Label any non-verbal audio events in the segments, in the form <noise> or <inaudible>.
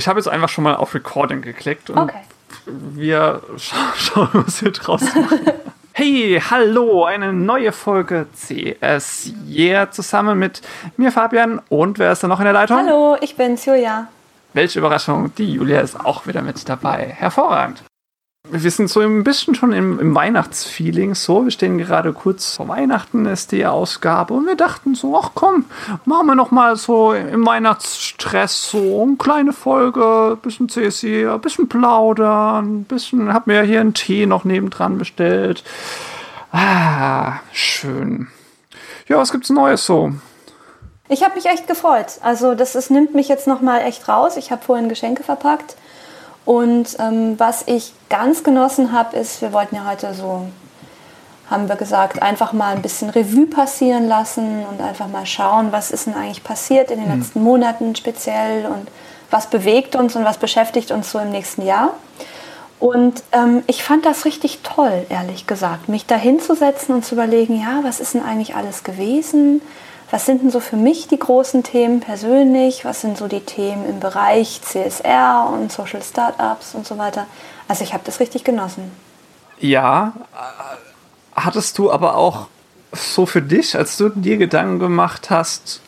Ich habe jetzt einfach schon mal auf Recording geklickt und Okay. wir <laughs> scha schauen, was wir draus machen. <laughs> Hey, hallo, eine neue Folge CS Yeah zusammen mit mir Fabian und wer ist da noch in der Leitung? Hallo, ich bin's, Julia. Welche Überraschung, die Julia ist auch wieder mit dabei. Hervorragend. Wir sind so ein bisschen schon im, im Weihnachtsfeeling so. Wir stehen gerade kurz vor Weihnachten, ist die Ausgabe. Und wir dachten so, ach komm, machen wir noch mal so im Weihnachtsstress so eine kleine Folge, bisschen CSI, ein bisschen plaudern, ein bisschen, hab mir hier einen Tee noch nebendran bestellt. Ah, schön. Ja, was gibt's Neues so? Ich habe mich echt gefreut. Also das ist, nimmt mich jetzt noch mal echt raus. Ich habe vorhin Geschenke verpackt. Und ähm, was ich ganz genossen habe, ist, wir wollten ja heute so, haben wir gesagt, einfach mal ein bisschen Revue passieren lassen und einfach mal schauen, was ist denn eigentlich passiert in den letzten Monaten speziell und was bewegt uns und was beschäftigt uns so im nächsten Jahr. Und ähm, ich fand das richtig toll, ehrlich gesagt, mich da hinzusetzen und zu überlegen, ja, was ist denn eigentlich alles gewesen? Was sind denn so für mich die großen Themen persönlich? Was sind so die Themen im Bereich CSR und Social Startups und so weiter? Also ich habe das richtig genossen. Ja, äh, hattest du aber auch so für dich, als du dir Gedanken gemacht hast,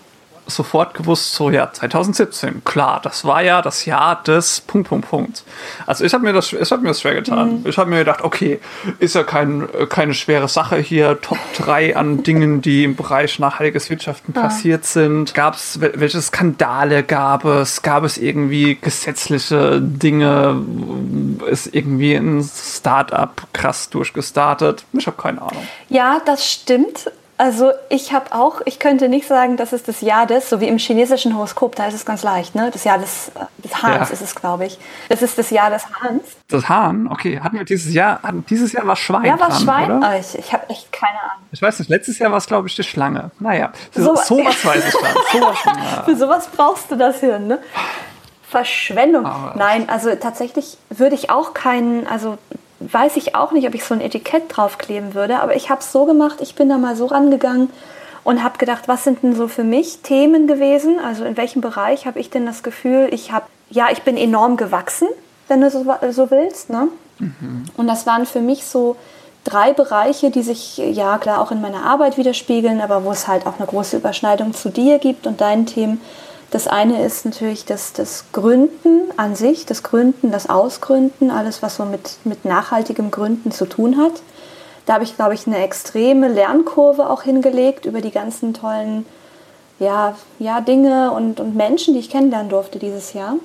sofort gewusst, so ja, 2017, klar, das war ja das Jahr des Punkt, Punkt, Punkt. Also ich habe mir das, ich habe mir das schwer getan. Ich habe mir gedacht, okay, ist ja kein, keine schwere Sache hier, Top 3 an Dingen, die im Bereich nachhaltiges Wirtschaften passiert sind. Gab es, welche Skandale gab es? Gab es irgendwie gesetzliche Dinge? Ist irgendwie ein Startup krass durchgestartet? Ich habe keine Ahnung. Ja, das stimmt. Also ich habe auch, ich könnte nicht sagen, das ist das Jahr des, so wie im chinesischen Horoskop, da ist es ganz leicht, ne? Das Jahr des, äh, des Hahns Ja. ist es, glaube ich. Das ist das Jahr des Hahns. Das Hahn, okay, hatten wir dieses Jahr, hatten, dieses Jahr war Schwein Ja, war dran, Schwein? oder? Ich ich habe echt keine Ahnung. Ich weiß nicht, letztes Jahr war es, glaube ich, die Schlange. Naja, so, So- so was <laughs> weiß ich dann. So was. Für sowas brauchst du das Hirn, ne? Verschwendung. Aber- Nein, also tatsächlich würde ich auch keinen, also weiß ich auch nicht, ob ich so ein Etikett draufkleben würde, aber ich habe es so gemacht, ich bin da mal so rangegangen und habe gedacht, was sind denn so für mich Themen gewesen? Also in welchem Bereich habe ich denn das Gefühl, ich habe, ja, ich bin enorm gewachsen, wenn du so, so willst, ne? Und das waren für mich so drei Bereiche, die sich ja klar auch in meiner Arbeit widerspiegeln, aber wo es halt auch eine große Überschneidung zu dir gibt und deinen Themen. Das eine ist natürlich das, das Gründen an sich, das Gründen, das Ausgründen, alles, was so mit, mit nachhaltigem Gründen zu tun hat. Da habe ich, glaube ich, eine extreme Lernkurve auch hingelegt über die ganzen tollen ja, ja, Dinge und, und Menschen, die ich kennenlernen durfte dieses Jahr.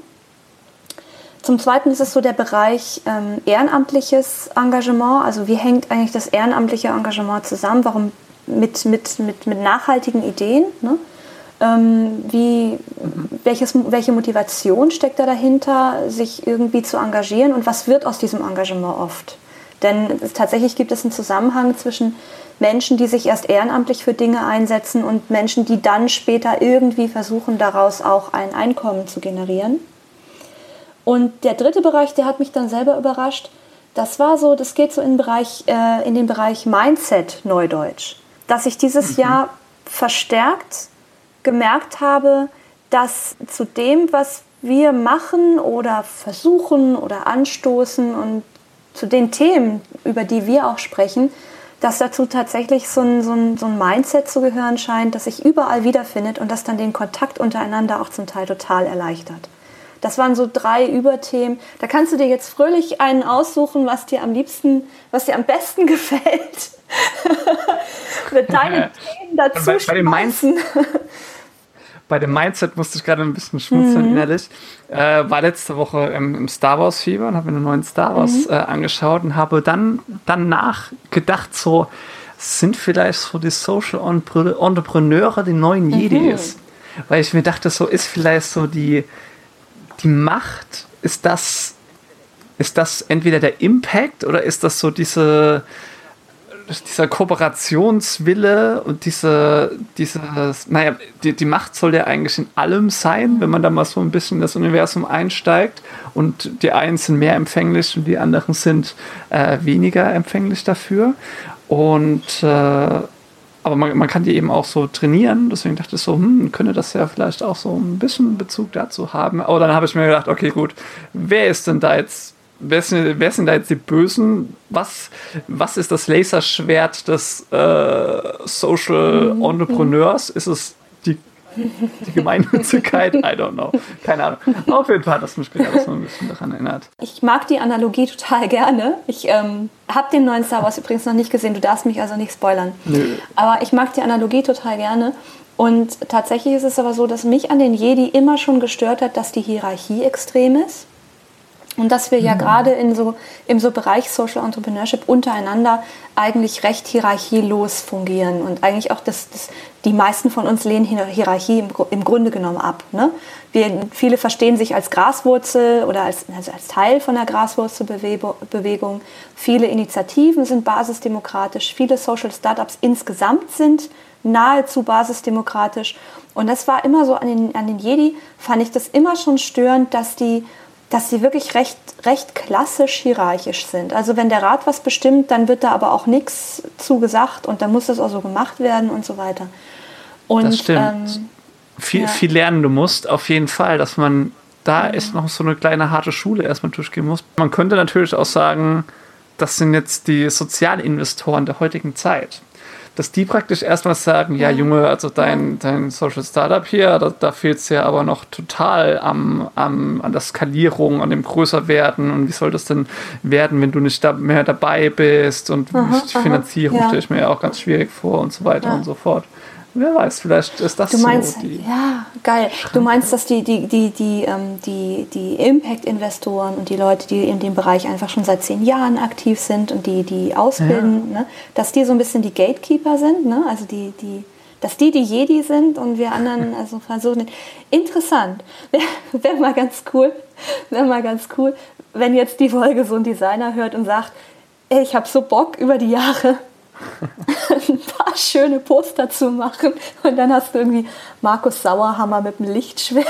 Zum Zweiten ist es so der Bereich ähm, ehrenamtliches Engagement. Also wie hängt eigentlich das ehrenamtliche Engagement zusammen? Warum mit, mit, mit, mit nachhaltigen Ideen? Ne? Ähm, wie, welches, welche Motivation steckt da dahinter, sich irgendwie zu engagieren und was wird aus diesem Engagement oft? Denn tatsächlich gibt es einen Zusammenhang zwischen Menschen, die sich erst ehrenamtlich für Dinge einsetzen und Menschen, die dann später irgendwie versuchen, daraus auch ein Einkommen zu generieren. Und der dritte Bereich, der hat mich dann selber überrascht. Das war so, das geht so in den Bereich, äh, in den Bereich Mindset Neudeutsch. Dass ich dieses Jahr verstärkt gemerkt habe, dass zu dem, was wir machen oder versuchen oder anstoßen und zu den Themen, über die wir auch sprechen, dass dazu tatsächlich so ein, so, ein, so ein Mindset zu gehören scheint, das sich überall wiederfindet und das dann den Kontakt untereinander auch zum Teil total erleichtert. Das waren so drei Überthemen. Da kannst du dir jetzt fröhlich einen aussuchen, was dir am liebsten, was dir am besten <laughs> gefällt. Oder deine <laughs> Themen dazu Bei- bei dem schmeißen. Bei dem Mindset musste ich gerade ein bisschen schmunzeln Mhm. innerlich. Äh, war letzte Woche im, im Star Wars Fieber und habe mir einen neuen Star Wars Mhm. äh, angeschaut und habe dann danach gedacht, so sind vielleicht so die Social Entre- Entrepreneure die neuen Mhm. Jedis. Weil ich mir dachte, so ist vielleicht so die, die Macht, ist das, ist das entweder der Impact oder ist das so diese, dieser Kooperationswille und diese, dieses, naja, die, die Macht soll ja eigentlich in allem sein, wenn man da mal so ein bisschen in das Universum einsteigt. Und die einen sind mehr empfänglich und die anderen sind äh, weniger empfänglich dafür. Und äh, aber man, man kann die eben auch so trainieren. Deswegen dachte ich so, hm, könnte das ja vielleicht auch so ein bisschen Bezug dazu haben. Aber dann habe ich mir gedacht, okay, gut, wer ist denn da jetzt, wer, ist, wer sind da jetzt die Bösen? Was, was ist das Laserschwert des äh, Social mhm. Entrepreneurs? Ist es die die Gemeinnützigkeit, <laughs> I don't know. Keine Ahnung. Auf jeden Fall hat das mich später so ein bisschen daran erinnert. Ich mag die Analogie total gerne. Ich ähm, habe den neuen Star Wars übrigens noch nicht gesehen. Du darfst mich also nicht spoilern. Nö. Aber ich mag die Analogie total gerne. Und tatsächlich ist es aber so, dass mich an den Jedi immer schon gestört hat, dass die Hierarchie extrem ist. Und dass wir ja, mhm. gerade in so, im so Bereich Social Entrepreneurship untereinander eigentlich recht hierarchielos fungieren. Und eigentlich auch, das, das, die meisten von uns lehnen Hierarchie im, im Grunde genommen ab. Ne? Wir, viele verstehen sich als Graswurzel oder als, also als Teil von der Graswurzelbewegung. Viele Initiativen sind basisdemokratisch. Viele Social Startups insgesamt sind nahezu basisdemokratisch. Und das war immer so an den, an den Jedi, fand ich das immer schon störend, dass die dass sie wirklich recht, recht klassisch hierarchisch sind. Also wenn der Rat was bestimmt, dann wird da aber auch nichts zugesagt und dann muss das auch so gemacht werden und so weiter. Und, das stimmt. Ähm, viel, ja. viel lernen du musst, auf jeden Fall, dass man da ist noch so eine kleine harte Schule erstmal durchgehen muss. Man könnte natürlich auch sagen, das sind jetzt die Sozialinvestoren der heutigen Zeit dass die praktisch erstmal sagen, ja, Junge, also dein, dein Social Startup hier, da, da fehlt es ja aber noch total am, am, an der Skalierung, an dem Größerwerden und wie soll das denn werden, wenn du nicht da mehr dabei bist und aha, die Finanzierung ja. stelle ich mir ja auch ganz schwierig vor und so weiter ja. und so fort. Wer weiß, vielleicht ist das du meinst, so. Die ja, geil. Du meinst, dass die, die, die, die, ähm, die, die Impact-Investoren und die Leute, die in dem Bereich einfach schon seit zehn Jahren aktiv sind und die, die ausbilden, ja. ne, dass die so ein bisschen die Gatekeeper sind, ne? also die, die, dass die die Jedi sind und wir anderen <laughs> also versuchen. Interessant. Wäre <laughs> wär mal ganz cool, wäre mal ganz cool, wenn jetzt die Folge so ein Designer hört und sagt, ey, ich habe so Bock über die Jahre ein paar schöne Poster zu machen. Und dann hast du irgendwie Markus Sauerhammer mit dem Lichtschwert.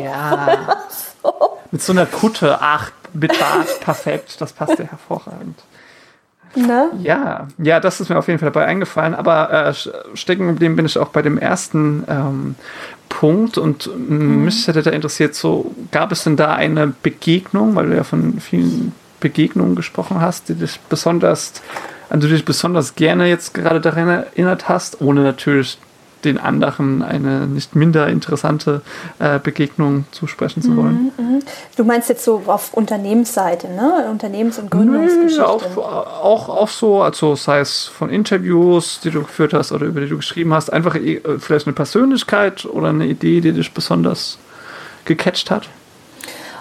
Ja. <laughs> so. Mit so einer Kutte, ach, mit Bart, perfekt. Das passt ja hervorragend. Ne? Ja, ja, das ist mir auf jeden Fall dabei eingefallen. Aber äh, stecken geblieben bin ich auch bei dem ersten ähm, Punkt und mhm. mich hätte da interessiert, so gab es denn da eine Begegnung, weil du ja von vielen Begegnungen gesprochen hast, die dich besonders an du dich besonders gerne jetzt gerade daran erinnert hast, ohne natürlich den anderen eine nicht minder interessante äh, Begegnung zusprechen zu wollen. Mhm, mhm. Du meinst jetzt so auf Unternehmensseite, ne? Unternehmens- und Gründungsgeschichte? Nö, auch, auch, auch so, also sei es von Interviews, die du geführt hast oder über die du geschrieben hast, einfach äh, vielleicht eine Persönlichkeit oder eine Idee, die dich besonders gecatcht hat?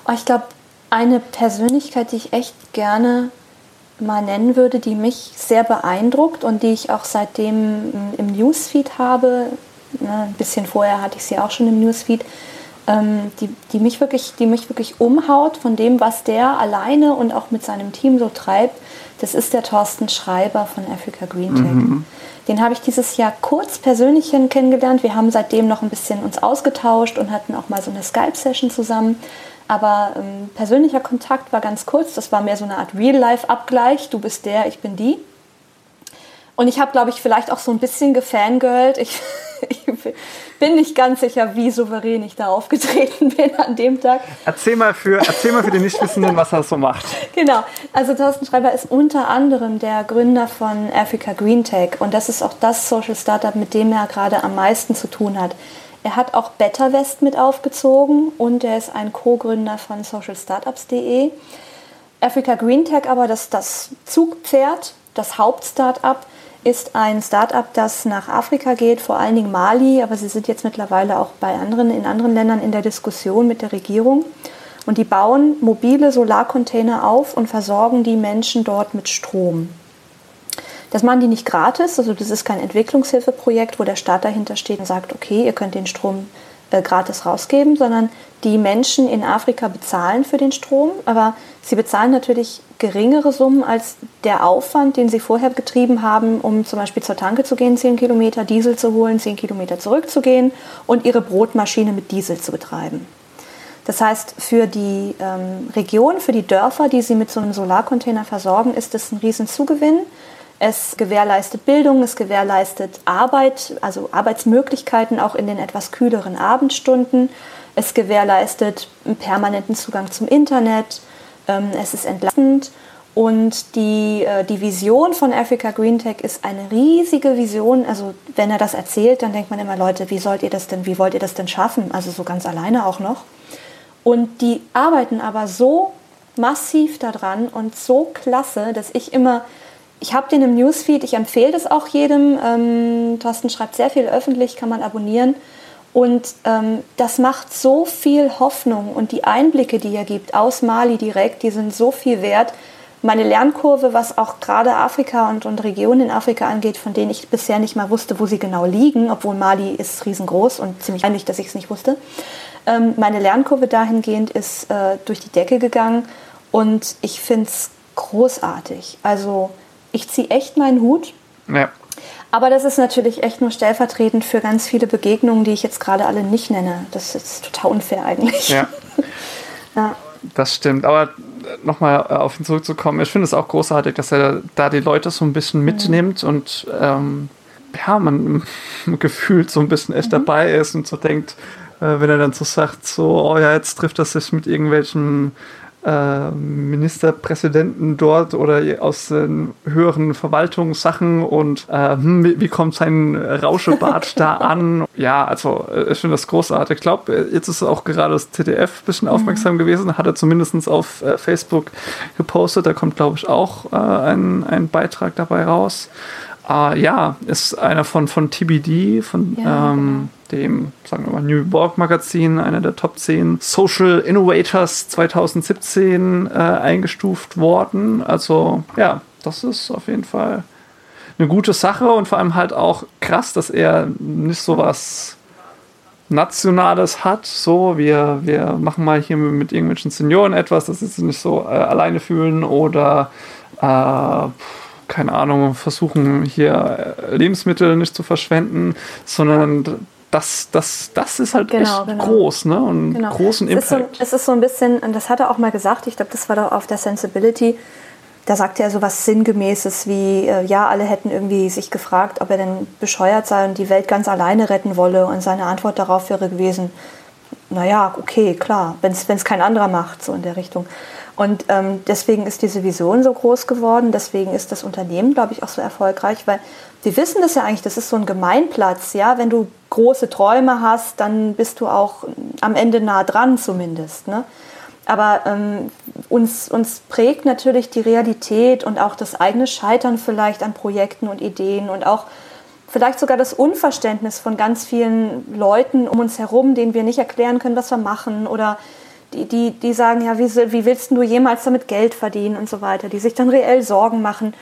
Oh, ich glaube, eine Persönlichkeit, die ich echt gerne mal nennen würde, die mich sehr beeindruckt und die ich auch seitdem im Newsfeed habe. ein bisschen vorher hatte ich sie auch schon im Newsfeed. Ähm, die, die, mich wirklich, die mich wirklich umhaut von dem, was der alleine und auch mit seinem Team so treibt. Das ist der Thorsten Schreiber von Africa Green Tech. Mhm. Den habe ich dieses Jahr kurz persönlich kennengelernt. Wir haben seitdem noch ein bisschen uns ausgetauscht und hatten auch mal so eine Skype-Session zusammen. Aber ähm, persönlicher Kontakt war ganz kurz. Das war mehr so eine Art Real-Life-Abgleich. Du bist der, ich bin die. Und ich habe, glaube ich, vielleicht auch so ein bisschen gefangirlt. Ich, <laughs> ich, bin nicht ganz sicher, wie souverän ich da aufgetreten bin an dem Tag. Erzähl mal für, erzähl mal für die Nichtwissenden, was er so macht. Genau. Also Thorsten Schreiber ist unter anderem der Gründer von Africa Green Tech. Und das ist auch das Social Startup, mit dem er gerade am meisten zu tun hat. Er hat auch BetterWest mit aufgezogen und er ist ein Co-Gründer von socialstartups.de. Africa Green Tech aber, das, das Zugpferd, das Hauptstartup, ist ein Startup, das nach Afrika geht, vor allen Dingen Mali, aber sie sind jetzt mittlerweile auch bei anderen, in anderen Ländern in der Diskussion mit der Regierung. Und die bauen mobile Solarcontainer auf und versorgen die Menschen dort mit Strom. Das machen die nicht gratis, also das ist kein Entwicklungshilfeprojekt, wo der Staat dahinter steht und sagt, okay, ihr könnt den Strom äh, gratis rausgeben, sondern die Menschen in Afrika bezahlen für den Strom, aber sie bezahlen natürlich geringere Summen als der Aufwand, den sie vorher getrieben haben, um zum Beispiel zur Tanke zu gehen, 10 Kilometer Diesel zu holen, 10 Kilometer zurückzugehen und ihre Brotmaschine mit Diesel zu betreiben. Das heißt, für die ähm, Region, für die Dörfer, die sie mit so einem Solarcontainer versorgen, ist das ein Riesenzugewinn. Es gewährleistet Bildung, es gewährleistet Arbeit, also Arbeitsmöglichkeiten auch in den etwas kühleren Abendstunden. Es gewährleistet permanenten Zugang zum Internet. Ähm, es ist entlastend. Und die, äh, die Vision von Africa Green Tech ist eine riesige Vision. Also wenn er das erzählt, dann denkt man immer, Leute, wie sollt ihr das denn, wie wollt ihr das denn schaffen? Also so ganz alleine auch noch. Und die arbeiten aber so massiv daran und so klasse, dass ich immer, ich habe den im Newsfeed, ich empfehle das auch jedem. Ähm, Thorsten schreibt sehr viel öffentlich, kann man abonnieren. Und ähm, das macht so viel Hoffnung und die Einblicke, die er gibt aus Mali direkt, die sind so viel wert. Meine Lernkurve, was auch gerade Afrika und, und Regionen in Afrika angeht, von denen ich bisher nicht mal wusste, wo sie genau liegen, obwohl Mali ist riesengroß und ziemlich einig, dass ich es nicht wusste. Ähm, meine Lernkurve dahingehend ist äh, durch die Decke gegangen und ich finde es großartig. Also ich ziehe echt meinen Hut. Ja. Aber das ist natürlich echt nur stellvertretend für ganz viele Begegnungen, die ich jetzt gerade alle nicht nenne. Das ist total unfair eigentlich. Ja. <laughs> ja. Das stimmt. Aber nochmal äh, auf ihn zurückzukommen, ich finde es auch großartig, dass er da die Leute so ein bisschen mhm. mitnimmt mhm. und ähm, ja, man <laughs> gefühlt so ein bisschen echt mhm. dabei ist und so denkt, äh, wenn er dann so sagt, so, oh ja, jetzt trifft er sich mit irgendwelchen äh, Ministerpräsidenten dort oder aus den höheren Verwaltungssachen und äh, hm, wie kommt sein Rauschebart da <laughs> an? Ja, also äh, ich finde das großartig. Ich glaube, jetzt ist auch gerade das ZDF ein bisschen mhm. aufmerksam gewesen, hat er zumindest auf äh, Facebook gepostet. Da kommt, glaube ich, auch äh, ein, ein Beitrag dabei raus. Ja, ist einer von, von TBD, von ja, ähm, genau. Dem, sagen wir mal, New York Magazin, einer der Top 10 Social Innovators 2017 äh, eingestuft worden. Also ja, das ist auf jeden Fall eine gute Sache und vor allem halt auch krass, dass er nicht so was Nationales hat. So, wir, wir machen mal hier mit irgendwelchen Senioren etwas, dass sie sich nicht so äh, alleine fühlen oder äh, keine Ahnung, versuchen hier äh, Lebensmittel nicht zu verschwenden, sondern das, das, das ist halt genau, echt genau. groß, ne? Und genau. großen Impact. Es ist, so, es ist so ein bisschen, und das hat er auch mal gesagt, ich glaube, das war doch auf der Sensibility, da sagte er so was Sinngemäßes wie, äh, ja, alle hätten irgendwie sich gefragt, ob er denn bescheuert sei und die Welt ganz alleine retten wolle. Und seine Antwort darauf wäre gewesen, naja, okay, klar, wenn es kein anderer macht, so in der Richtung. Und ähm, deswegen ist diese Vision so groß geworden, deswegen ist das Unternehmen, glaube ich, auch so erfolgreich, weil wir wissen das ja eigentlich, das ist so ein Gemeinplatz, ja, wenn du große Träume hast, dann bist du auch am Ende nah dran zumindest, ne? Aber ähm, uns, uns prägt natürlich die Realität und auch das eigene Scheitern vielleicht an Projekten und Ideen und auch vielleicht sogar das Unverständnis von ganz vielen Leuten um uns herum, denen wir nicht erklären können, was wir machen oder die, die, die sagen, ja, wie, wie willst du jemals damit Geld verdienen und so weiter, die sich dann reell Sorgen machen.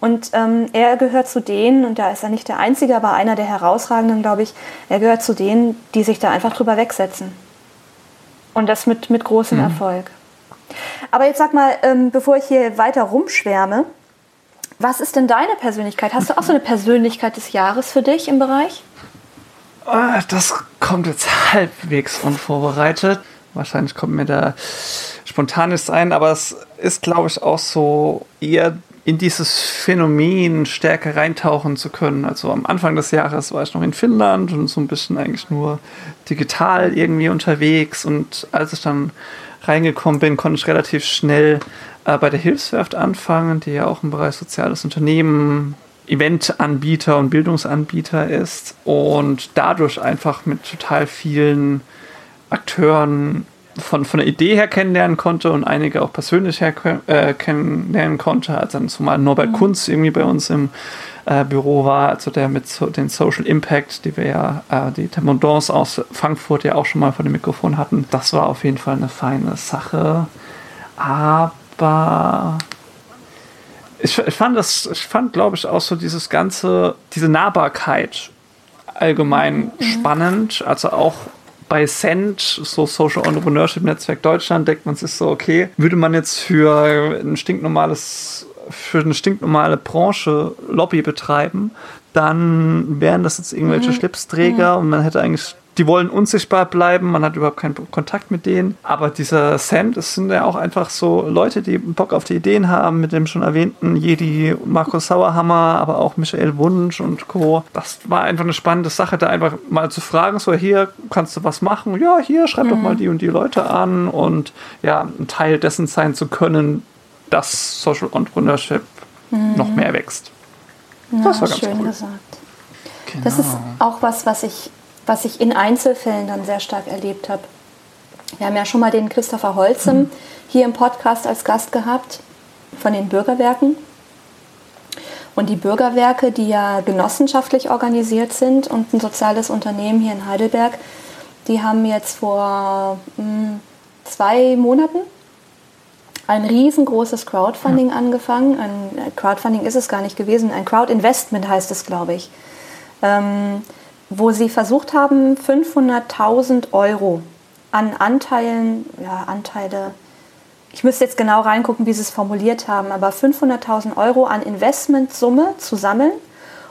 Und ähm, er gehört zu denen, und da ist er nicht der Einzige, aber einer der herausragenden, glaube ich, er gehört zu denen, die sich da einfach drüber wegsetzen. Und das mit, mit großem mhm. Erfolg. Aber jetzt sag mal, ähm, bevor ich hier weiter rumschwärme, was ist denn deine Persönlichkeit? Hast du auch so eine Persönlichkeit des Jahres für dich im Bereich? Ah, das kommt jetzt <laughs> halbwegs unvorbereitet. Wahrscheinlich kommt mir da spontanes ein, aber es ist, glaube ich, auch so eher in dieses Phänomen stärker reintauchen zu können. Also am Anfang des Jahres war ich noch in Finnland und so ein bisschen eigentlich nur digital irgendwie unterwegs. Und als ich dann reingekommen bin, konnte ich relativ schnell äh, bei der Hilfswerft anfangen, die ja auch im Bereich soziales Unternehmen Eventanbieter und Bildungsanbieter ist und dadurch einfach mit total vielen Akteuren von, von der Idee her kennenlernen konnte und einige auch persönlich her äh, kennenlernen konnte, als dann zumal Norbert mhm. Kunz irgendwie bei uns im äh, Büro war, also der mit so, den Social Impact, die wir ja, äh, die Temondance aus Frankfurt ja auch schon mal vor dem Mikrofon hatten. Das war auf jeden Fall eine feine Sache. Aber ich, ich fand das, ich fand, glaube ich, auch so dieses ganze, diese Nahbarkeit allgemein mhm. spannend. Also auch bei Cent, so Social Entrepreneurship Netzwerk Deutschland, denkt man sich so, okay, würde man jetzt für ein stinknormales, für eine stinknormale Branche Lobby betreiben, dann wären das jetzt irgendwelche mhm. Schlipsträger mhm. und man hätte eigentlich die wollen unsichtbar bleiben, man hat überhaupt keinen Kontakt mit denen. Aber dieser Sam, das sind ja auch einfach so Leute, die Bock auf die Ideen haben, mit dem schon erwähnten Jedi Markus Sauerhammer, aber auch Michael Wunsch und Co. Das war einfach eine spannende Sache, da einfach mal zu fragen, so hier kannst du was machen, ja, hier schreib mhm. doch mal die und die Leute an und ja, ein Teil dessen sein zu können, dass Social Entrepreneurship mhm. noch mehr wächst. Ja, das war ganz schön cool. gesagt. Genau. Das ist auch was, was ich was ich in Einzelfällen dann sehr stark erlebt habe. Wir haben ja schon mal den Christopher Holzem mhm. hier im Podcast als Gast gehabt von den Bürgerwerken. Und die Bürgerwerke, die ja genossenschaftlich organisiert sind und ein soziales Unternehmen hier in Heidelberg, die haben jetzt vor mh, hm, zwei Monaten ein riesengroßes Crowdfunding ja. angefangen. Ein Crowdfunding ist es gar nicht gewesen, ein Crowdinvestment heißt es, glaube ich. Ähm, wo sie versucht haben, 500.000 Euro an Anteilen, ja, Anteile, ich müsste jetzt genau reingucken, wie sie es formuliert haben, aber 500.000 Euro an Investmentsumme zu sammeln.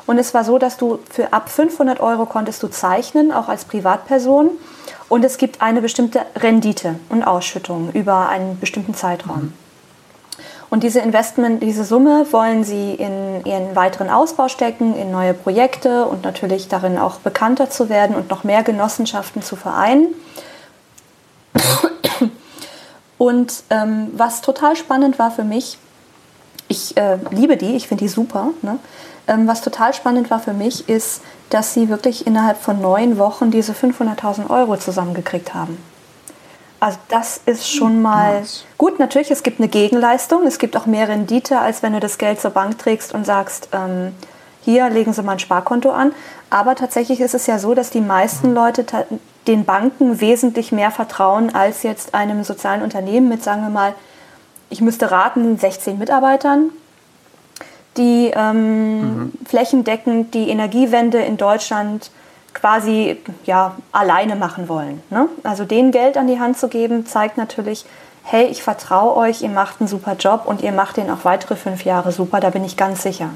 Und es war so, dass du für ab 500 Euro konntest du zeichnen, auch als Privatperson. Und es gibt eine bestimmte Rendite und Ausschüttung über einen bestimmten Zeitraum. Mhm. Und diese Investment, diese Summe wollen sie in ihren weiteren Ausbau stecken, in neue Projekte und natürlich darin auch bekannter zu werden und noch mehr Genossenschaften zu vereinen. Und ähm, was total spannend war für mich, ich äh, liebe die, ich finde die super. Ne? Ähm, was total spannend war für mich, ist, dass sie wirklich innerhalb von neun Wochen diese 500.000 Euro zusammengekriegt haben. Also das ist schon mal nice. gut. Natürlich, es gibt eine Gegenleistung. Es gibt auch mehr Rendite, als wenn du das Geld zur Bank trägst und sagst, ähm, hier legen Sie mal ein Sparkonto an. Aber tatsächlich ist es ja so, dass die meisten. Leute den Banken wesentlich mehr vertrauen als jetzt einem sozialen Unternehmen mit, sagen wir mal, ich müsste raten, 16 Mitarbeitern, die ähm, mhm. flächendeckend die Energiewende in Deutschland quasi ja, alleine machen wollen. Ne? Also denen Geld an die Hand zu geben, zeigt natürlich, hey, ich vertraue euch, ihr macht einen super Job und ihr macht den auch weitere fünf Jahre super, da bin ich ganz sicher.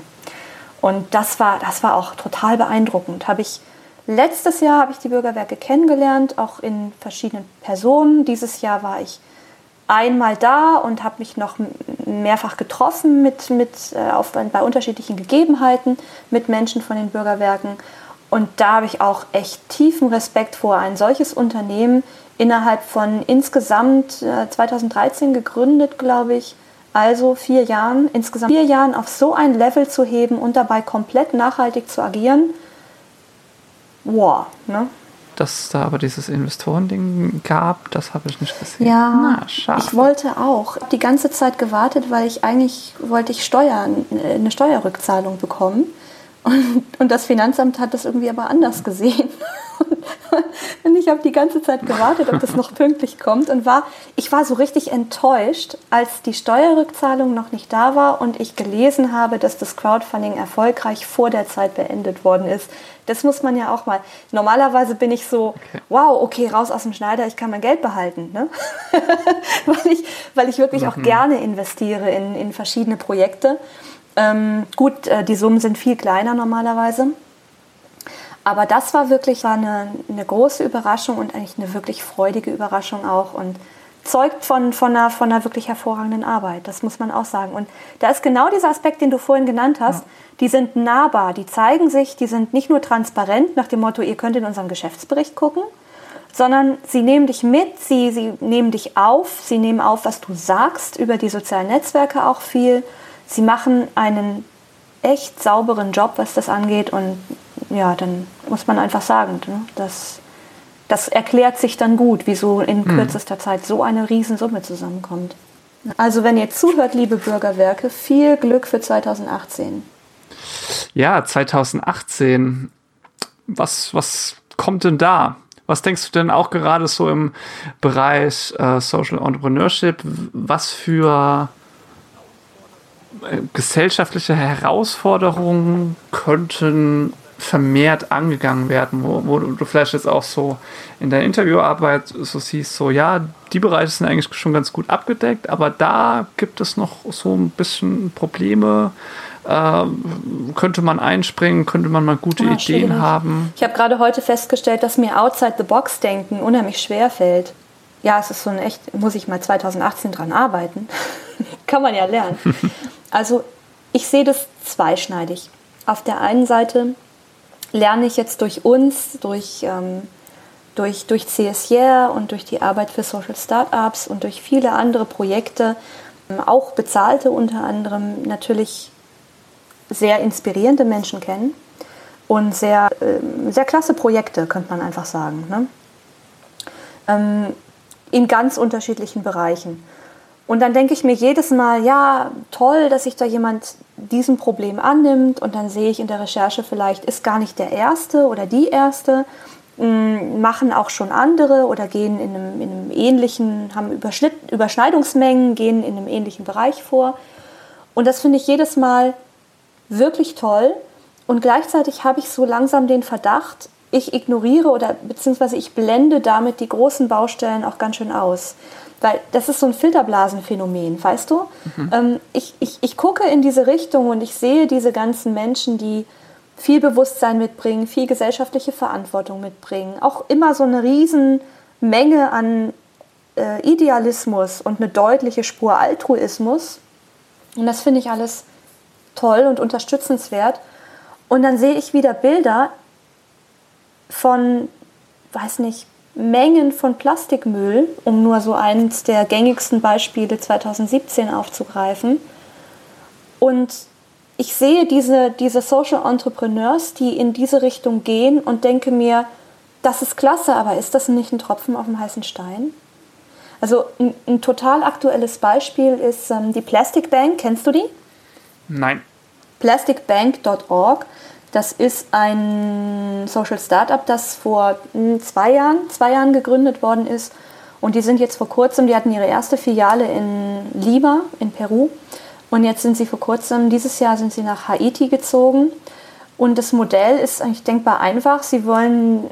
Und das war, das war auch total beeindruckend. Habe ich letztes Jahr habe ich die Bürgerwerke kennengelernt, auch in verschiedenen Personen. Dieses Jahr war ich einmal da und habe mich noch mehrfach getroffen mit, mit, äh, auf, bei unterschiedlichen Gegebenheiten mit Menschen von den Bürgerwerken und da habe ich auch echt tiefen Respekt vor, ein solches Unternehmen innerhalb von insgesamt 2013 äh, gegründet, glaube ich, also vier Jahren, insgesamt vier Jahren auf so ein Level zu heben und dabei komplett nachhaltig zu agieren. Wow, ne? Dass da aber dieses Investorending gab, das habe ich nicht gesehen. Ja, Na, ich wollte auch die ganze Zeit gewartet, weil ich eigentlich wollte ich Steuern, eine Steuerrückzahlung bekommen. Und, und das Finanzamt hat das irgendwie aber anders gesehen. <laughs> Und ich habe die ganze Zeit gewartet, ob das noch pünktlich kommt und war, ich war so richtig enttäuscht, als die Steuerrückzahlung noch nicht da war und ich gelesen habe, dass das Crowdfunding erfolgreich vor der Zeit beendet worden ist. Das muss man ja auch mal. Normalerweise bin ich so, okay. wow, okay, raus aus dem Schneider, ich kann mein Geld behalten. Ne? <laughs> weil, ich, weil ich wirklich auch gerne investiere in, in verschiedene Projekte. Ähm, gut, äh, die Summen sind viel kleiner normalerweise. Aber das war wirklich war eine, eine, große Überraschung und eigentlich eine wirklich freudige Überraschung auch und zeugt von, von, einer, von einer wirklich hervorragenden Arbeit. Das muss man auch sagen. Und da ist genau dieser Aspekt, den du vorhin genannt hast. Ja. Die sind nahbar, die zeigen sich, die sind nicht nur transparent nach dem Motto, ihr könnt in unseren Geschäftsbericht gucken, sondern sie nehmen dich mit, sie, sie nehmen dich auf, sie nehmen auf, was du sagst, über die sozialen Netzwerke auch viel sie machen einen echt sauberen Job, was das angeht. Und ja, dann muss man einfach sagen, ne, das, das erklärt sich dann gut, wieso in hm. kürzester Zeit so eine Riesensumme zusammenkommt. Also wenn ihr zuhört, liebe Bürgerwerke, viel Glück für 2018. Ja, 2018. Was, was kommt denn da? Was denkst du denn auch gerade so im Bereich äh, Social Entrepreneurship? Was für gesellschaftliche Herausforderungen könnten vermehrt angegangen werden, wo, wo, du vielleicht jetzt auch so in der Interviewarbeit so siehst, so ja, die Bereiche sind eigentlich schon ganz gut abgedeckt, aber da gibt es noch so ein bisschen Probleme. äh, könnte man einspringen, könnte man mal gute oh, Ideen haben. Ich habe gerade heute festgestellt, dass mir Outside the Box denken unheimlich schwer fällt. Ja, es ist so ein echt, muss ich mal 2018 dran arbeiten. <laughs> Kann man ja lernen. <laughs> also ich sehe das zweischneidig. Auf der einen Seite lerne ich jetzt durch uns, durch, ähm, durch, durch CSR und durch die Arbeit für Social Startups und durch viele andere Projekte, ähm, auch bezahlte unter anderem, natürlich sehr inspirierende Menschen kennen und sehr, äh, sehr klasse Projekte, könnte man einfach sagen. Ne? Ähm, in ganz unterschiedlichen Bereichen. Und dann denke ich mir jedes Mal, ja, toll, dass sich da jemand diesem Problem annimmt. Und dann sehe ich in der Recherche vielleicht, ist gar nicht der Erste oder die Erste, hm, machen auch schon andere oder gehen in einem, in einem ähnlichen, haben Überschneidungsmengen, gehen in einem ähnlichen Bereich vor. Und das finde ich jedes Mal wirklich toll. Und gleichzeitig habe ich so langsam den Verdacht, ich ignoriere oder beziehungsweise ich blende damit die großen Baustellen auch ganz schön aus. Weil das ist so ein Filterblasenphänomen, weißt du? Mhm. Ähm, ich, ich, ich gucke in diese Richtung und ich sehe diese ganzen Menschen, die viel Bewusstsein mitbringen, viel gesellschaftliche Verantwortung mitbringen, auch immer so eine Riesenmenge an äh, Idealismus und eine deutliche Spur Altruismus. Und das finde ich alles toll und unterstützenswert. Und dann sehe ich wieder Bilder von, weiß nicht, Mengen von Plastikmüll, um nur so eines der gängigsten Beispiele 2017 aufzugreifen. Und ich sehe diese, diese Social Entrepreneurs, die in diese Richtung gehen und denke mir, das ist klasse, aber ist das nicht ein Tropfen auf dem heißen Stein? Also ein, ein total aktuelles Beispiel ist ähm, die Plastic Bank. Kennst du die? Nein. Plasticbank.org. Das ist ein Social Startup, das vor hm, zwei Jahren, zwei Jahren gegründet worden ist. Und die sind jetzt vor kurzem, die hatten ihre erste Filiale in Lima, in Peru. Und jetzt sind sie vor kurzem, dieses Jahr sind sie nach Haiti gezogen. Und das Modell ist eigentlich denkbar einfach. Sie wollen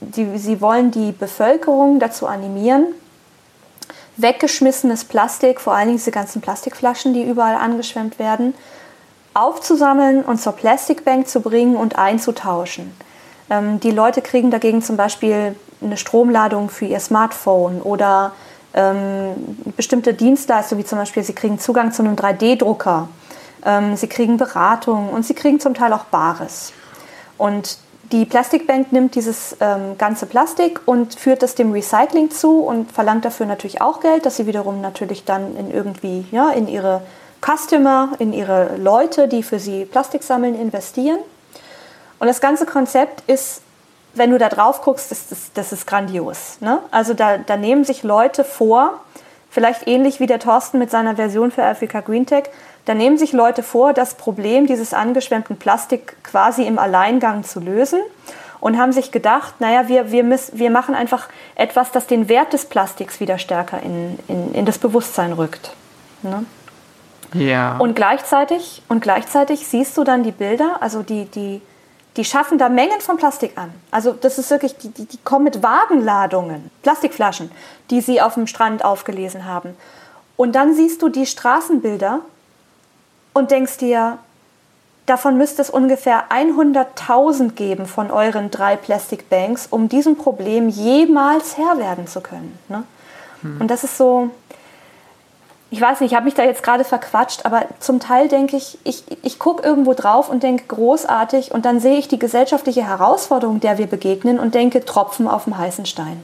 die, sie wollen die Bevölkerung dazu animieren, weggeschmissenes Plastik, vor allen Dingen diese ganzen Plastikflaschen, die überall angeschwemmt werden, aufzusammeln und zur Plastic Bank zu bringen und einzutauschen. Ähm, die Leute kriegen dagegen zum Beispiel eine Stromladung für ihr Smartphone oder ähm, bestimmte Dienstleistungen, wie zum Beispiel sie kriegen Zugang zu einem 3D-Drucker, ähm, sie kriegen Beratung und sie kriegen zum Teil auch Bares. Und die Plastic Bank nimmt dieses ähm, ganze Plastik und führt es dem Recycling zu und verlangt dafür natürlich auch Geld, dass sie wiederum natürlich dann in irgendwie ja, in ihre Customer, in ihre Leute, die für sie Plastik sammeln, investieren. Und das ganze Konzept ist, wenn du da drauf guckst, das, das, das ist grandios. Ne? Also da, da nehmen sich Leute vor, vielleicht ähnlich wie der Thorsten mit seiner Version für Africa Green Tech, da nehmen sich Leute vor, das Problem dieses angeschwemmten Plastik quasi im Alleingang zu lösen und haben sich gedacht, naja, wir, wir, miss, wir machen einfach etwas, das den Wert des Plastiks wieder stärker in, in, in das Bewusstsein rückt. Ne? Ja. Und gleichzeitig, und gleichzeitig siehst du dann die Bilder, also die, die, die schaffen da Mengen von Plastik an. Also das ist wirklich, die, die, die kommen mit Wagenladungen, Plastikflaschen, die sie auf dem Strand aufgelesen haben. Und dann siehst du die Straßenbilder und denkst dir, davon müsste es ungefähr 100.000 geben von euren drei Plastic Banks, um diesem Problem jemals Herr werden zu können. Ne? Hm. Und das ist so, ich weiß nicht, ich habe mich da jetzt gerade verquatscht, aber zum Teil denke ich, ich, ich gucke irgendwo drauf und denke großartig und dann sehe ich die gesellschaftliche Herausforderung, der wir begegnen und denke Tropfen auf dem heißen Stein.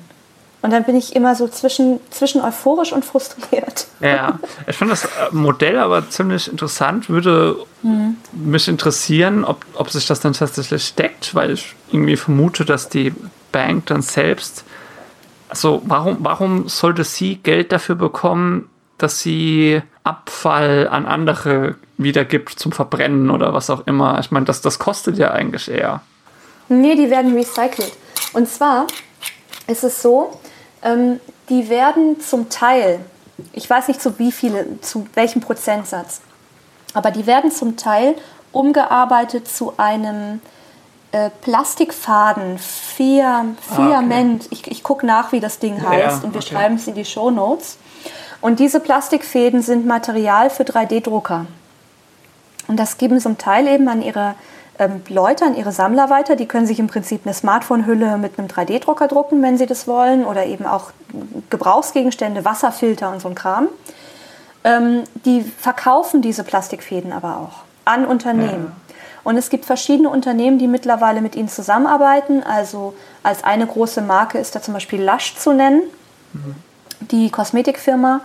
Und dann bin ich immer so zwischen, zwischen euphorisch und frustriert. Ja, ich finde das äh, Modell aber ziemlich interessant. Würde mhm. mich interessieren, ob, ob sich das dann tatsächlich deckt, weil ich irgendwie vermute, dass die Bank dann selbst, also warum, warum sollte sie Geld dafür bekommen, dass sie Abfall an andere wiedergibt zum Verbrennen oder was auch immer. Ich meine, das, das kostet ja eigentlich eher. Nee, die werden recycelt. Und zwar ist es so, ähm, die werden zum Teil, ich weiß nicht zu wie viele, zu welchem Prozentsatz, aber die werden zum Teil umgearbeitet zu einem äh, Plastikfaden, Fiam, Fiament. Ah, okay. Ich, ich gucke nach, wie das Ding heißt ja, und wir okay. schreiben es in die Show Notes. Und diese Plastikfäden sind Material für 3D-Drucker. Und das geben zum Teil eben an ihre ähm, Leute, an ihre Sammler weiter. Die können sich im Prinzip eine Smartphone-Hülle mit einem 3D-Drucker drucken, wenn sie das wollen, oder eben auch Gebrauchsgegenstände, Wasserfilter und so ein Kram. Ähm, die verkaufen diese Plastikfäden aber auch an Unternehmen. Ja. Und es gibt verschiedene Unternehmen, die mittlerweile mit ihnen zusammenarbeiten. Also als eine große Marke ist da zum Beispiel Lush zu nennen. Mhm. Die Kosmetikfirma,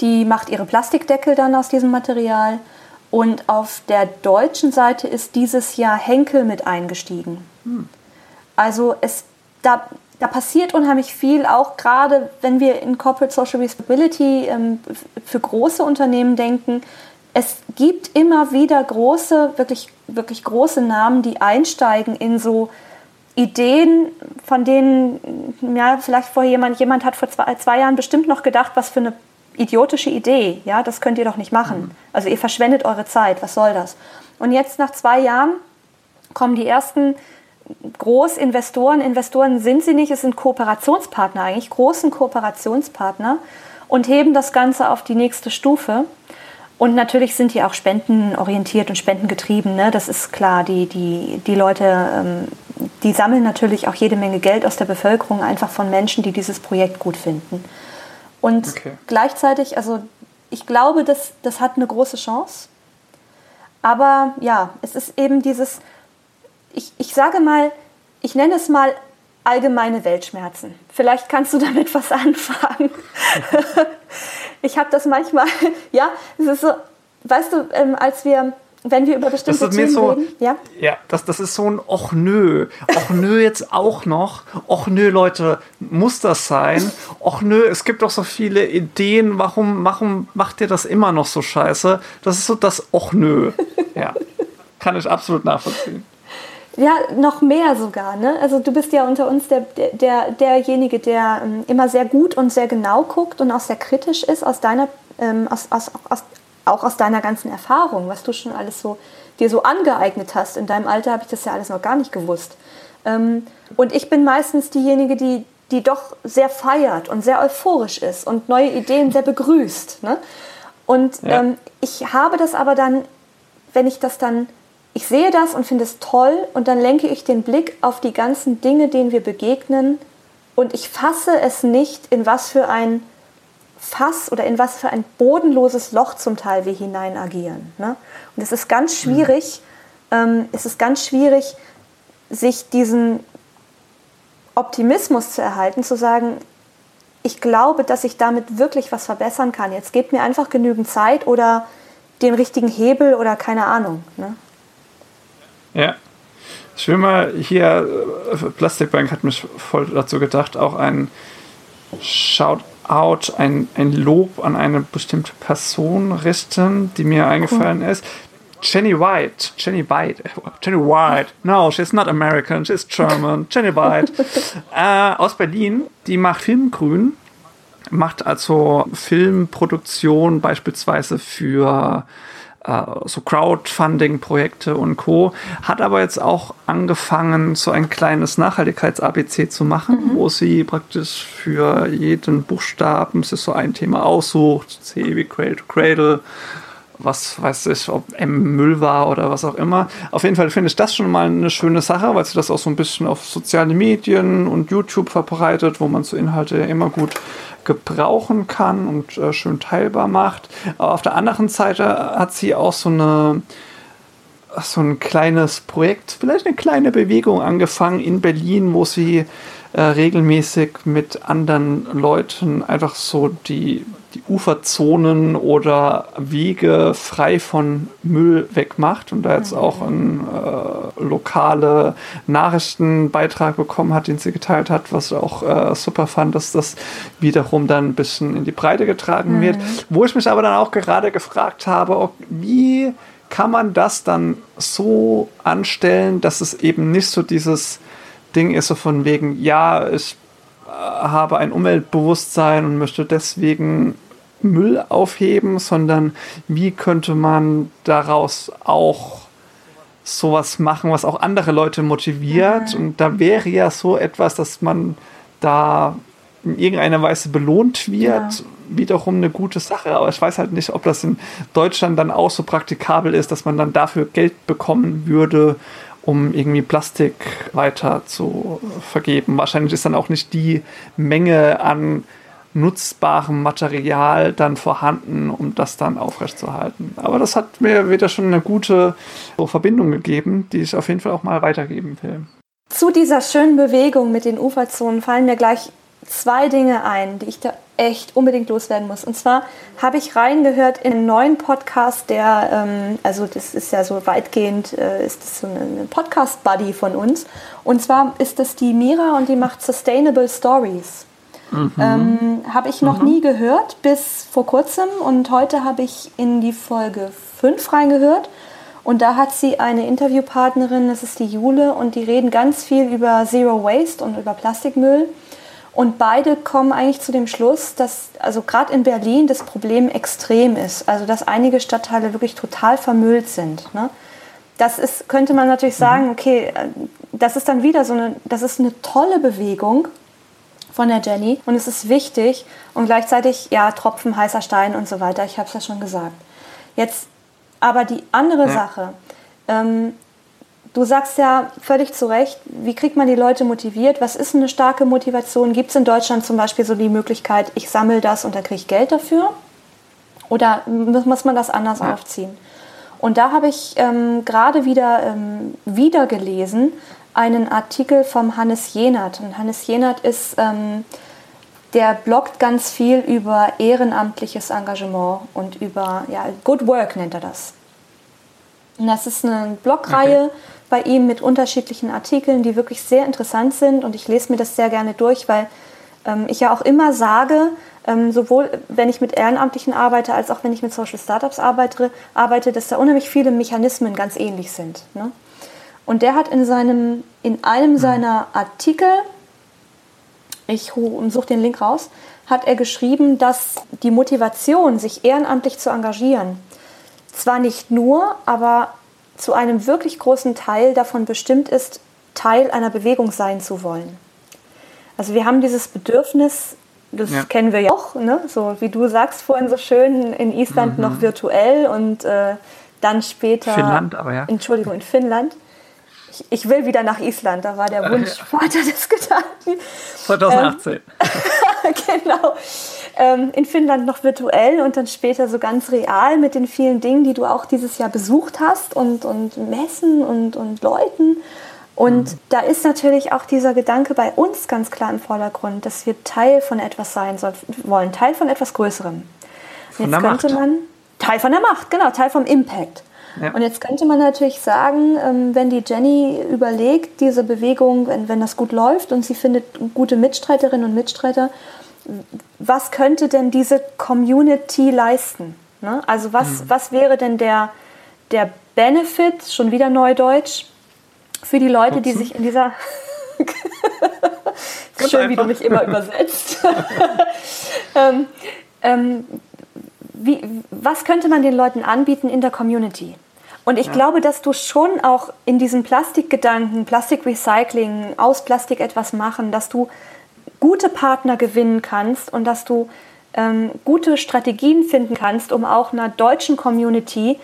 die macht ihre Plastikdeckel dann aus diesem Material. Und auf der deutschen Seite ist dieses Jahr Henkel mit eingestiegen. Mhm. Also es, da, da passiert unheimlich viel, auch gerade wenn wir in Corporate Social Responsibility ähm, für große Unternehmen denken. Es gibt immer wieder große, wirklich, wirklich große Namen, die einsteigen in so Ideen, von denen, ja, vielleicht vor jemand, jemand hat vor zwei, zwei Jahren bestimmt noch gedacht, was für eine idiotische Idee, ja, das könnt ihr doch nicht machen. Mhm. Also ihr verschwendet eure Zeit, was soll das? Und jetzt nach zwei Jahren kommen die ersten Großinvestoren, Investoren sind sie nicht, es sind Kooperationspartner eigentlich, großen Kooperationspartner und heben das Ganze auf die nächste Stufe. Und natürlich sind die auch spendenorientiert und spendengetrieben, ne? das ist klar. Die, die, die Leute, ähm, die sammeln natürlich auch jede Menge Geld aus der Bevölkerung, einfach von Menschen, die dieses Projekt gut finden. Und okay. gleichzeitig, also ich glaube, das, das hat eine große Chance. Aber ja, es ist eben dieses, ich, ich sage mal, ich nenne es mal allgemeine Weltschmerzen. Vielleicht kannst du <laughs> damit was anfangen. <laughs> ich habe das manchmal, <laughs> ja, es ist so, weißt du, ähm, als wir wenn wir über bestimmte Themen so, reden. Ja, ja das, das ist so ein Och nö. Och nö jetzt auch noch. Och nö, Leute, muss das sein? Och nö, es gibt doch so viele Ideen. Warum, warum macht ihr das immer noch so scheiße? Das ist so das Och nö. Ja, kann ich absolut nachvollziehen. Ja, noch mehr sogar. Ne? Also du bist ja unter uns der, der, derjenige, der ähm, immer sehr gut und sehr genau guckt und auch sehr kritisch ist aus deiner, ähm, aus, aus, aus, auch aus deiner ganzen Erfahrung, was du schon alles so dir so angeeignet hast. In deinem Alter habe ich das ja alles noch gar nicht gewusst. Ähm, und ich bin meistens diejenige, die, die doch sehr feiert und sehr euphorisch ist und neue Ideen sehr begrüßt. Ne? Und ja. ähm, ich habe das aber dann, wenn ich das dann ich sehe das und finde es toll und dann lenke ich den Blick auf die ganzen Dinge, denen wir begegnen und ich fasse es nicht, in was für ein Fass oder in was für ein bodenloses Loch zum Teil wir hinein agieren. Ne? Und es ist ganz schwierig, ähm, es ist ganz schwierig, sich diesen Optimismus zu erhalten, zu sagen, ich glaube, dass ich damit wirklich was verbessern kann. Jetzt gebt mir einfach genügend Zeit oder den richtigen Hebel oder keine Ahnung. Ne? Ja. Ich will mal hier, äh, Plastikbank hat mich voll dazu gedacht, auch ein Shoutout, ein, ein Lob an eine bestimmte Person richten, die mir eingefallen cool. ist. Jenny White, Jenny White, Jenny White, no, she's not American, she's German, <laughs> Jenny White, äh, aus Berlin, die macht Filmgrün, macht also Filmproduktion beispielsweise für äh, so Crowdfunding-Projekte und Co. Hat aber jetzt auch angefangen, so ein kleines Nachhaltigkeits-ABC zu machen, mhm. wo sie praktisch für jeden Buchstaben sich so ein Thema aussucht. C wie Cradle to Cradle, was weiß ich, ob M Müll war oder was auch immer. Auf jeden Fall finde ich das schon mal eine schöne Sache, weil sie das auch so ein bisschen auf soziale Medien und YouTube verbreitet, wo man so Inhalte immer gut gebrauchen kann und äh, schön teilbar macht. Aber auf der anderen Seite hat sie auch so eine so ein kleines Projekt, vielleicht eine kleine Bewegung angefangen in Berlin, wo sie äh, regelmäßig mit anderen Leuten einfach so die die Uferzonen oder Wege frei von Müll wegmacht und da jetzt mhm. auch einen äh, lokale Nachrichtenbeitrag bekommen hat, den sie geteilt hat, was auch äh, super fand, dass das wiederum dann ein bisschen in die Breite getragen mhm. wird. Wo ich mich aber dann auch gerade gefragt habe, wie kann man das dann so anstellen, dass es eben nicht so dieses Ding ist, so von wegen, ja, ich äh, habe ein Umweltbewusstsein und möchte deswegen Müll aufheben, sondern wie könnte man daraus auch sowas machen, was auch andere Leute motiviert. Mhm. Und da wäre ja so etwas, dass man da in irgendeiner Weise belohnt wird, ja. wiederum eine gute Sache. Aber ich weiß halt nicht, ob das in Deutschland dann auch so praktikabel ist, dass man dann dafür Geld bekommen würde, um irgendwie Plastik weiter zu vergeben. Wahrscheinlich ist dann auch nicht die Menge an nutzbarem Material dann vorhanden, um das dann aufrechtzuerhalten. Aber das hat mir wieder schon eine gute Verbindung gegeben, die ich auf jeden Fall auch mal weitergeben will. Zu dieser schönen Bewegung mit den Uferzonen fallen mir gleich zwei Dinge ein, die ich da echt unbedingt loswerden muss. Und zwar habe ich reingehört in einen neuen Podcast, der, ähm, also das ist ja so weitgehend, äh, ist das so ein Podcast-Buddy von uns. Und zwar ist das die Mira und die macht Sustainable Stories. Mhm. Ähm, habe ich noch mhm. nie gehört bis vor kurzem und heute habe ich in die Folge 5 reingehört und da hat sie eine Interviewpartnerin, das ist die Jule, und die reden ganz viel über Zero Waste und über Plastikmüll. Und beide kommen eigentlich zu dem Schluss, dass also gerade in Berlin das Problem extrem ist. Also dass einige Stadtteile wirklich total vermüllt sind. Ne? Das ist, könnte man natürlich sagen, mhm. okay, äh, das ist dann wieder so eine, das ist eine tolle Bewegung von der Jenny und es ist wichtig und gleichzeitig, ja, Tropfen, heißer Stein und so weiter, ich habe es ja schon gesagt. Jetzt aber die andere ja. Sache, ähm, du sagst ja völlig zu Recht, wie kriegt man die Leute motiviert? Was ist eine starke Motivation? Gibt es in Deutschland zum Beispiel so die Möglichkeit, ich sammle das und da kriege ich Geld dafür? Oder muss man das anders ja. aufziehen? Und da habe ich ähm, gerade wieder, ähm, wieder gelesen einen Artikel vom Hannes Jenert. Und Hannes Jenert ist ähm, der bloggt ganz viel über ehrenamtliches Engagement und über ja, Good Work nennt er das. Und das ist eine Blogreihe okay. bei ihm mit unterschiedlichen Artikeln, die wirklich sehr interessant sind und ich lese mir das sehr gerne durch, weil ähm, ich ja auch immer sage, ähm, sowohl wenn ich mit Ehrenamtlichen arbeite, als auch wenn ich mit Social Startups arbeite, arbeite dass da unheimlich viele Mechanismen ganz ähnlich sind. Ne? Und der hat in, seinem, in einem mhm. seiner Artikel ich suche den Link raus, hat er geschrieben, dass die Motivation, sich ehrenamtlich zu engagieren, zwar nicht nur, aber zu einem wirklich großen Teil davon bestimmt ist, Teil einer Bewegung sein zu wollen. Also wir haben dieses Bedürfnis, das ja. kennen wir ja auch, ne? so wie du sagst vorhin so schön, in Island mhm. noch virtuell und äh, dann später. Finnland, aber ja. Entschuldigung, in Finnland ich, ich, will wieder nach Island, da war der <laughs> Wunsch Vater des Gedanken. 2018. Ähm, <laughs> genau. Ähm, in Finnland noch virtuell und dann später so ganz real mit den vielen Dingen, die du auch dieses Jahr besucht hast und, und Messen und, und Leuten. Und mhm. da ist natürlich auch dieser Gedanke bei uns ganz klar im Vordergrund, dass wir Teil von etwas sein wollen, Teil von etwas Größerem. Von Jetzt könnte Macht. man Teil von der Macht, genau, Teil vom Impact. Ja. Und jetzt könnte man natürlich sagen, ähm, wenn die Jenny überlegt, diese Bewegung, wenn, wenn das gut läuft und sie findet gute Mitstreiterinnen und Mitstreiter, was könnte denn diese Community leisten? Ne? Also was, mhm. was wäre denn der, der Benefit, schon wieder Neudeutsch, für die Leute, die sich in dieser... <laughs> Schön, einfach. wie du mich immer übersetzt. <laughs> ähm, ähm, wie, was könnte man den Leuten anbieten in der Community? Und ich ja. glaube, dass du schon auch in diesem Plastikgedanken, Plastikrecycling, aus Plastik etwas machen, dass du gute Partner gewinnen kannst und dass du ähm, gute Strategien finden kannst, um auch einer deutschen Community,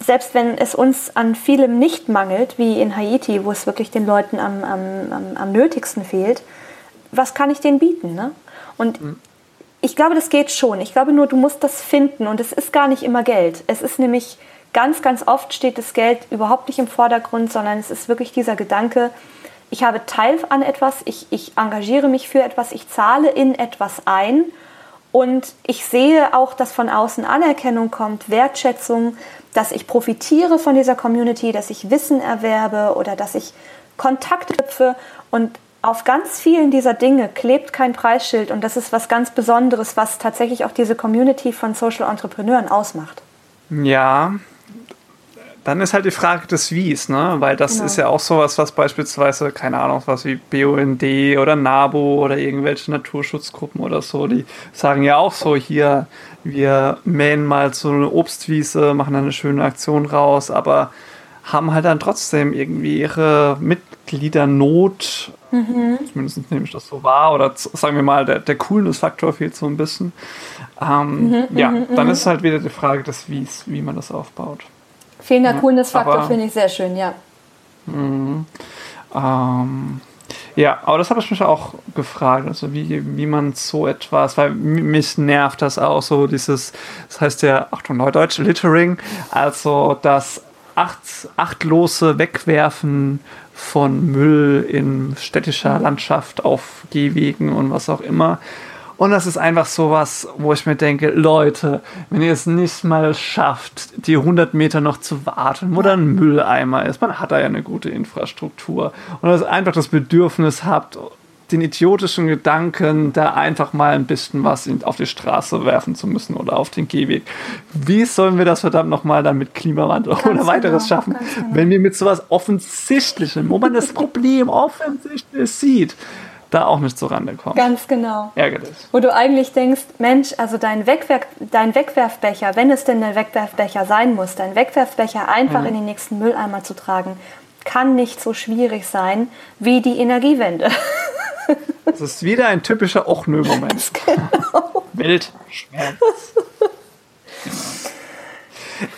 selbst wenn es uns an vielem nicht mangelt, wie in Haiti, wo es wirklich den Leuten am, am, am, nötigsten fehlt, was kann ich denen bieten? Ne? Und mhm. ich glaube, das geht schon. Ich glaube nur, du musst das finden und es ist gar nicht immer Geld. Es ist nämlich ganz, ganz oft steht das Geld überhaupt nicht im Vordergrund, sondern es ist wirklich dieser Gedanke, ich habe Teil an etwas, ich, ich engagiere mich für etwas, ich zahle in etwas ein und ich sehe auch, dass von außen Anerkennung kommt, Wertschätzung, dass ich profitiere von dieser Community, dass ich Wissen erwerbe oder dass ich Kontakte knüpfe und auf ganz vielen dieser Dinge klebt kein Preisschild und das ist was ganz Besonderes, was tatsächlich auch diese Community von Social Entrepreneuren ausmacht. Ja, dann ist halt die Frage des Wies, ne? Weil das genau. ist ja auch sowas, was beispielsweise, keine Ahnung, was wie BUND oder NABU oder irgendwelche Naturschutzgruppen oder so, die sagen ja auch so, hier, wir mähen mal so eine Obstwiese, machen eine schöne Aktion raus, aber haben halt dann trotzdem irgendwie ihre Mit Mitgliedernot, mhm. zumindest nehme ich das so wahr, oder sagen wir mal, der, der Coolness-Faktor fehlt so ein bisschen. Ähm, mhm, ja, mhm, dann mhm. ist halt wieder die Frage des Wies, wie man das aufbaut. Fehlender Coolness-Faktor finde ich sehr schön, ja. Mhm. Ähm, ja, aber das habe ich mich auch gefragt, also wie, wie man so etwas, weil mich nervt das auch so, dieses, das heißt ja, Achtung, Neudeutsch, Littering, also das acht, achtlose Wegwerfen von Müll in städtischer Landschaft auf Gehwegen und was auch immer. Und das ist einfach sowas, wo ich mir denke, Leute, wenn ihr es nicht mal schafft, die 100 Meter noch zu warten, wo da ein Mülleimer ist, man hat da ja eine gute Infrastruktur und das einfach das Bedürfnis habt, den idiotischen Gedanken, da einfach mal ein bisschen was auf die Straße werfen zu müssen oder auf den Gehweg. Wie sollen wir das verdammt nochmal dann mit Klimawandel ganz oder weiteres genau, schaffen, genau. wenn wir mit sowas Offensichtlichem, wo man das Problem <laughs> offensichtlich sieht, da auch nicht zurande kommen. Ganz genau. Ärgerlich. Wo du eigentlich denkst, Mensch, also dein, Wegwerf, dein Wegwerfbecher, wenn es denn ein Wegwerfbecher sein muss, dein Wegwerfbecher einfach mhm. in den nächsten Mülleimer zu tragen, kann nicht so schwierig sein wie die Energiewende. <laughs> Das ist wieder ein typischer Och-Nö-Moment. Genau. Weltschmerz.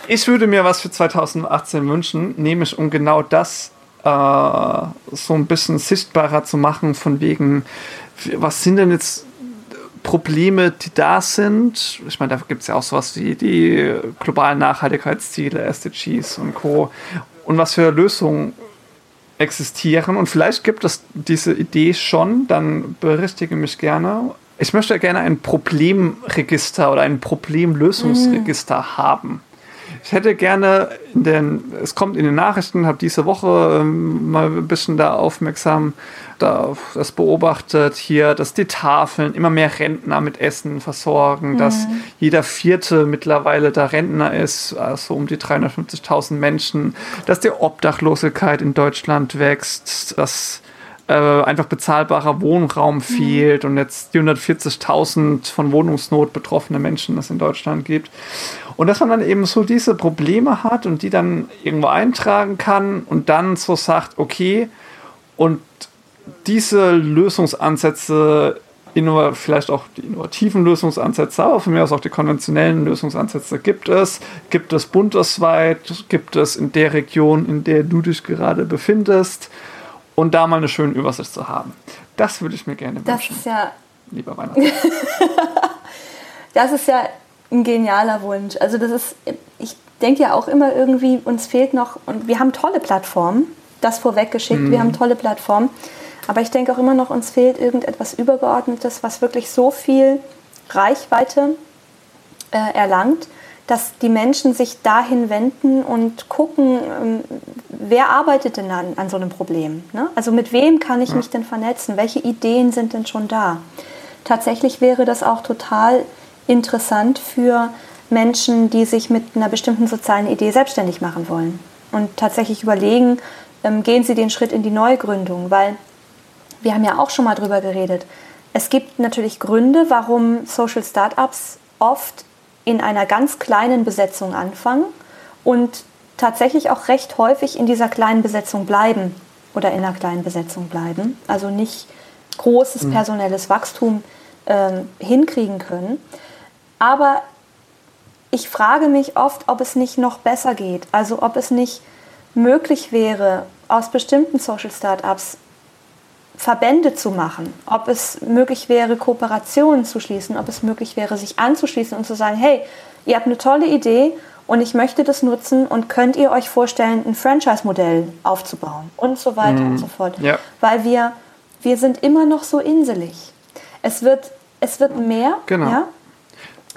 Ich würde mir was für 2018 wünschen, nämlich um genau das äh, so ein bisschen sichtbarer zu machen, von wegen, was sind denn jetzt Probleme, die da sind? Ich meine, da gibt es ja auch sowas wie die globalen Nachhaltigkeitsziele, SDGs und Co. Und was für Lösungen existieren. Und vielleicht gibt es diese Idee schon, dann berichtige mich gerne. Ich möchte gerne ein Problemregister oder ein Problemlösungsregister mm. haben. Ich hätte gerne in den, es kommt in den Nachrichten, habe diese Woche ähm, mal ein bisschen da aufmerksam da, das beobachtet hier, dass die Tafeln immer mehr Rentner mit Essen versorgen, mhm. dass jeder Vierte mittlerweile da Rentner ist, also um die 350.000 Menschen, dass die Obdachlosigkeit in Deutschland wächst, dass äh, einfach bezahlbarer Wohnraum mhm. fehlt mhm. und jetzt die 140.000 von Wohnungsnot betroffene Menschen es in Deutschland gibt. Und dass man dann eben so diese Probleme hat und die dann irgendwo eintragen kann und dann so sagt, okay, und diese Lösungsansätze, vielleicht auch die innovativen Lösungsansätze, aber von mir aus auch die konventionellen Lösungsansätze gibt es. Gibt es bundesweit, gibt es in der Region, in der du dich gerade befindest und da mal eine schöne Übersicht zu haben. Das würde ich mir gerne wünschen. Das ist ja. Lieber Weihnachten. <laughs> <laughs> das ist ja ein genialer Wunsch. Also das ist, ich denke ja auch immer irgendwie, uns fehlt noch, und wir haben tolle Plattformen, das vorweggeschickt, mhm. wir haben tolle Plattformen, aber ich denke auch immer noch, uns fehlt irgendetwas Übergeordnetes, was wirklich so viel Reichweite äh, erlangt, dass die Menschen sich dahin wenden und gucken, ähm, wer arbeitet denn an, an so einem Problem? Ne? Also mit wem kann ich mich denn vernetzen? Welche Ideen sind denn schon da? Tatsächlich wäre das auch total interessant für Menschen, die sich mit einer bestimmten sozialen Idee selbstständig machen wollen und tatsächlich überlegen, ähm, gehen sie den Schritt in die Neugründung, weil wir haben ja auch schon mal drüber geredet. Es gibt natürlich Gründe, warum Social Startups oft in einer ganz kleinen Besetzung anfangen und tatsächlich auch recht häufig in dieser kleinen Besetzung bleiben oder in einer kleinen Besetzung bleiben, also nicht großes mhm. personelles Wachstum ähm, hinkriegen können. Aber ich frage mich oft, ob es nicht noch besser geht, also ob es nicht möglich wäre, aus bestimmten Social Startups Verbände zu machen, ob es möglich wäre, Kooperationen zu schließen, ob es möglich wäre, sich anzuschließen und zu sagen, hey, ihr habt eine tolle Idee und ich möchte das nutzen und könnt ihr euch vorstellen, ein Franchise-Modell aufzubauen und so weiter mm, und so fort. Ja. Weil wir, wir sind immer noch so inselig. Es wird, es wird mehr, genau. ja,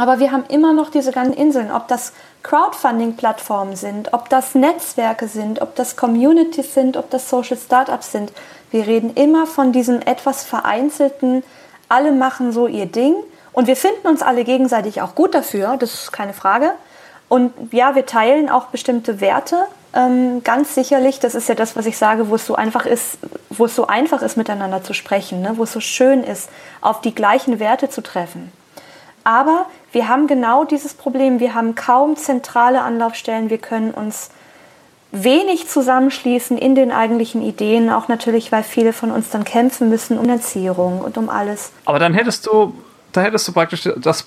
aber wir haben immer noch diese ganzen Inseln, ob das Crowdfunding-Plattformen sind, ob das Netzwerke sind, ob das Communities sind, ob das Social Startups sind. Wir reden immer von diesem etwas vereinzelten, alle machen so ihr Ding und wir finden uns alle gegenseitig auch gut dafür, das ist keine Frage. Und ja, wir teilen auch bestimmte Werte, ähm, ganz sicherlich. Das ist ja das, was ich sage, wo es so einfach ist, wo es so einfach ist, miteinander zu sprechen, ne? wo es so schön ist, auf die gleichen Werte zu treffen. Aber wir haben genau dieses Problem. Wir haben kaum zentrale Anlaufstellen. Wir können uns wenig zusammenschließen in den eigentlichen Ideen, auch natürlich, weil viele von uns dann kämpfen müssen um Finanzierung und um alles. Aber dann hättest du, da hättest du praktisch das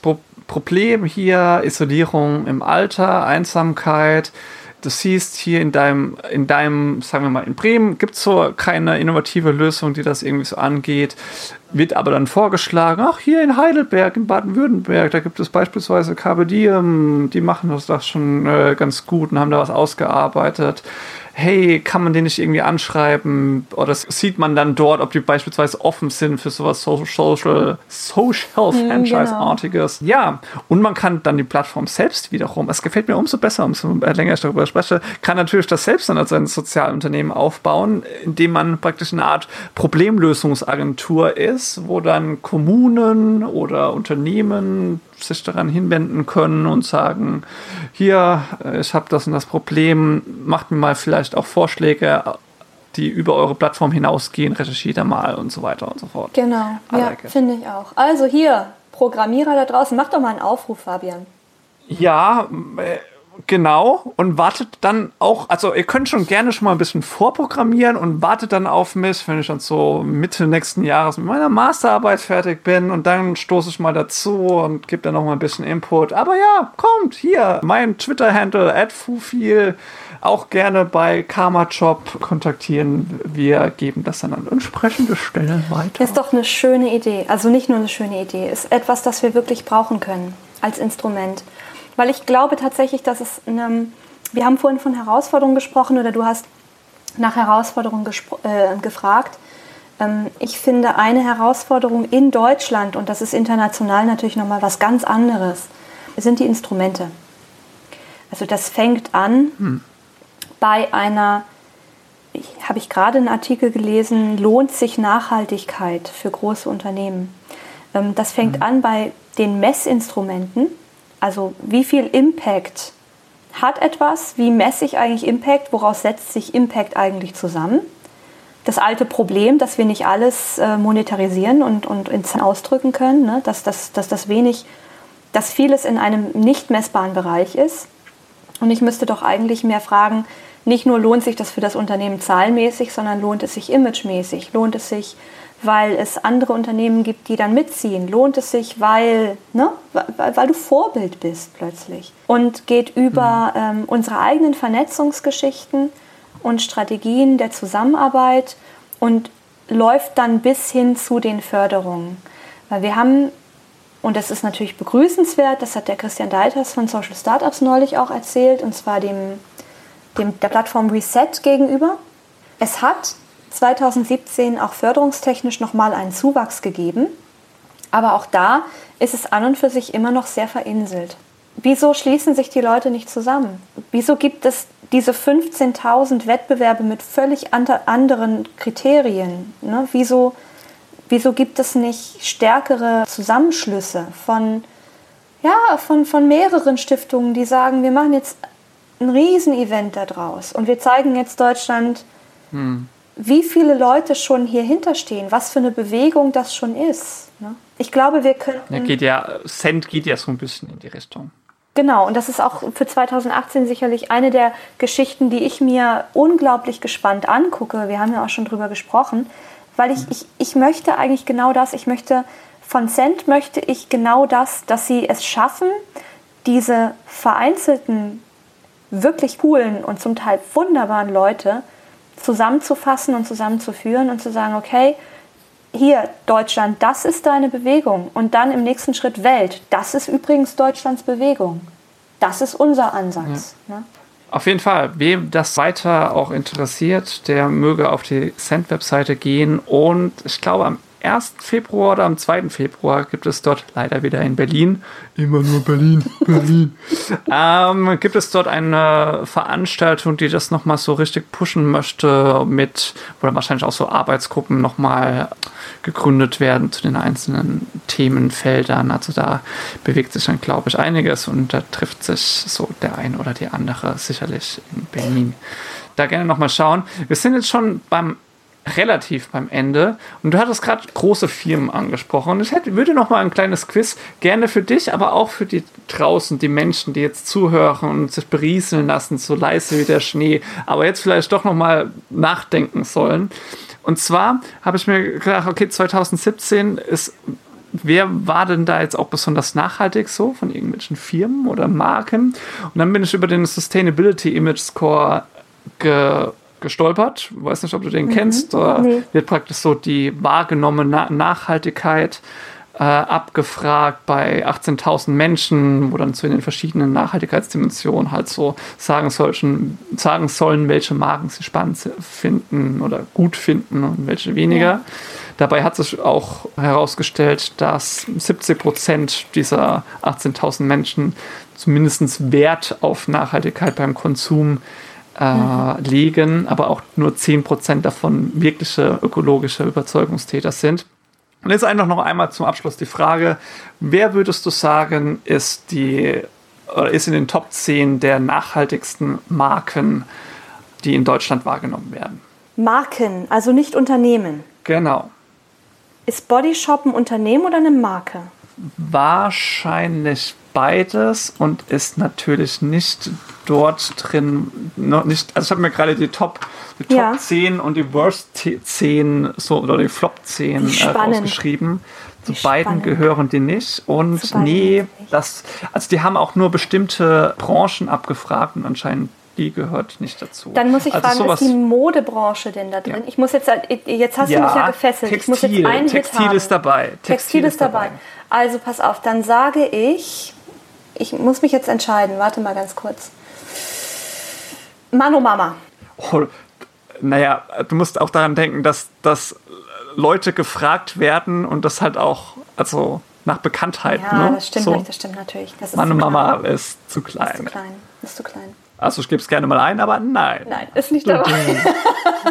Problem hier, Isolierung im Alter, Einsamkeit, du siehst hier in deinem, in deinem, sagen wir mal, in Bremen gibt es so keine innovative Lösung, die das irgendwie so angeht. Wird aber dann vorgeschlagen, ach, hier in Heidelberg, in Baden-Württemberg, da gibt es beispielsweise Carpe Diem, die machen das, das schon äh, ganz gut und haben da was ausgearbeitet hey, kann man den nicht irgendwie anschreiben? Oder sieht man dann dort, ob die beispielsweise offen sind für sowas Social, Social mhm, Franchise-artiges. Genau. Ja, und man kann dann die Plattform selbst wiederum, es gefällt mir umso besser, umso länger ich darüber spreche, kann natürlich das selbst dann als ein Sozialunternehmen aufbauen, indem man praktisch eine Art Problemlösungsagentur ist, wo dann Kommunen oder Unternehmen sich daran hinwenden können und sagen, hier, äh, ich habe das und das Problem, macht mir mal vielleicht auch Vorschläge, die über eure Plattform hinausgehen, recherchiert da mal und so weiter und so fort. Genau, I ja, like finde ich auch. Also hier, Programmierer da draußen, macht doch mal einen Aufruf, Fabian. Ja, äh, Genau, und wartet dann auch, also ihr könnt schon gerne schon mal ein bisschen vorprogrammieren und wartet dann auf mich, wenn ich dann so Mitte nächsten Jahres mit meiner Masterarbeit fertig bin und dann stoße ich mal dazu und gebe dann noch mal ein bisschen Input. Aber ja, kommt hier, mein Twitter-Handle, @fufil, auch gerne bei Karma Job kontaktieren. Wir geben das dann an entsprechende Stellen weiter. Ist doch eine schöne Idee. Also nicht nur eine schöne Idee, ist etwas, das wir wirklich brauchen können als Instrument. Weil ich glaube tatsächlich, dass es, eine, wir haben vorhin von Herausforderungen gesprochen oder du hast nach Herausforderungen äh, gefragt. Ähm, ich finde eine Herausforderung in Deutschland, und das ist international natürlich nochmal was ganz anderes, sind die Instrumente. Also das fängt an hm. bei einer, habe ich gerade einen Artikel gelesen, lohnt sich Nachhaltigkeit für große Unternehmen. Ähm, das fängt hm. an bei den Messinstrumenten also wie viel Impact hat etwas? Wie messe ich eigentlich Impact? Woraus setzt sich Impact eigentlich zusammen? Das alte Problem, dass wir nicht alles äh, monetarisieren und, und ins ausdrücken können, ne? dass, dass, dass das wenig, dass vieles in einem nicht messbaren Bereich ist. Und ich müsste doch eigentlich mehr fragen, nicht nur lohnt sich das für das Unternehmen zahlenmäßig, sondern lohnt es sich imagemäßig, lohnt es sich weil es andere Unternehmen gibt, die dann mitziehen. Lohnt es sich, weil, ne, weil, weil du Vorbild bist plötzlich. Und geht über mhm. ähm, unsere eigenen Vernetzungsgeschichten und Strategien der Zusammenarbeit und läuft dann bis hin zu den Förderungen. Weil wir haben, und das ist natürlich begrüßenswert, das hat der Christian Deiters von Social Startups neulich auch erzählt, und zwar dem, dem, der Plattform Reset gegenüber. Es hat 2017 auch förderungstechnisch nochmal einen Zuwachs gegeben. Aber auch da ist es an und für sich immer noch sehr verinselt. Wieso schließen sich die Leute nicht zusammen? Wieso gibt es diese 15.000 Wettbewerbe mit völlig anderen Kriterien? Ne? Wieso, wieso gibt es nicht stärkere Zusammenschlüsse von, ja, von, von mehreren Stiftungen, die sagen, wir machen jetzt ein Riesenevent daraus und wir zeigen jetzt Deutschland, hm wie viele Leute schon hier hinterstehen, was für eine Bewegung das schon ist. Ne? Ich glaube, wir könnten. Ja, geht ja, Cent geht ja so ein bisschen in die Richtung. Genau, und das ist auch für 2018 sicherlich eine der Geschichten, die ich mir unglaublich gespannt angucke. Wir haben ja auch schon drüber gesprochen, weil ich, ich, ich möchte eigentlich genau das, ich möchte, von Cent möchte ich genau das, dass sie es schaffen, diese vereinzelten, wirklich coolen und zum Teil wunderbaren Leute zusammenzufassen und zusammenzuführen und zu sagen, okay, hier Deutschland, das ist deine Bewegung und dann im nächsten Schritt Welt, das ist übrigens Deutschlands Bewegung. Das ist unser Ansatz. Ja. Ne? Auf jeden Fall, wem das weiter auch interessiert, der möge auf die Cent-Webseite gehen und ich glaube am 1. Februar oder am 2. Februar gibt es dort leider wieder in Berlin, immer nur Berlin, <laughs> Berlin, ähm, gibt es dort eine Veranstaltung, die das nochmal so richtig pushen möchte, mit, dann wahrscheinlich auch so Arbeitsgruppen nochmal gegründet werden zu den einzelnen Themenfeldern. Also da bewegt sich dann, glaube ich, einiges und da trifft sich so der ein oder die andere sicherlich in Berlin. Da gerne nochmal schauen. Wir sind jetzt schon beim relativ beim Ende. Und du hattest gerade große Firmen angesprochen. Und ich hätte, würde noch mal ein kleines Quiz gerne für dich, aber auch für die draußen, die Menschen, die jetzt zuhören und sich berieseln lassen, so leise wie der Schnee, aber jetzt vielleicht doch noch mal nachdenken sollen. Und zwar habe ich mir gedacht, okay, 2017 ist wer war denn da jetzt auch besonders nachhaltig so von irgendwelchen Firmen oder Marken? Und dann bin ich über den Sustainability Image Score ge gestolpert. Ich weiß nicht, ob du den mhm. kennst. Da nee. wird praktisch so die wahrgenommene Nachhaltigkeit äh, abgefragt bei 18.000 Menschen, wo dann zu den verschiedenen Nachhaltigkeitsdimensionen halt so sagen, solchen, sagen sollen, welche Marken sie spannend finden oder gut finden und welche weniger. Ja. Dabei hat sich auch herausgestellt, dass 70 Prozent dieser 18.000 Menschen zumindest Wert auf Nachhaltigkeit beim Konsum äh, mhm. legen, aber auch nur 10% davon wirkliche ökologische Überzeugungstäter sind. Und jetzt einfach noch einmal zum Abschluss die Frage, wer würdest du sagen, ist die oder ist in den Top 10 der nachhaltigsten Marken, die in Deutschland wahrgenommen werden? Marken, also nicht Unternehmen. Genau. Ist Body Shop ein Unternehmen oder eine Marke? Wahrscheinlich beides und ist natürlich nicht dort drin, noch nicht, also ich habe mir gerade die Top, die Top ja. 10 und die Worst 10 so, oder die Flop 10 äh, rausgeschrieben. Zu beiden spannend. gehören die nicht. Und nee, das, also die haben auch nur bestimmte Branchen abgefragt und anscheinend die gehört nicht dazu. Dann muss ich also fragen, ist die Modebranche denn da drin? Ja. Ich muss jetzt, jetzt hast ja, du mich ja gefesselt. Textil, ich muss jetzt einen Textil Hit haben. ist dabei. Textil, Textil ist dabei. dabei. Also pass auf, dann sage ich, ich muss mich jetzt entscheiden. Warte mal ganz kurz. Mano Mama. Oh, naja, du musst auch daran denken, dass, dass Leute gefragt werden und das halt auch, also nach Bekanntheit. Ja, ne? das stimmt, so. das stimmt natürlich. Das Mano Mama ist zu klein. Ist zu klein. Ist zu klein. Also ich gebe es gerne mal ein, aber nein. Nein, ist nicht dabei. <laughs>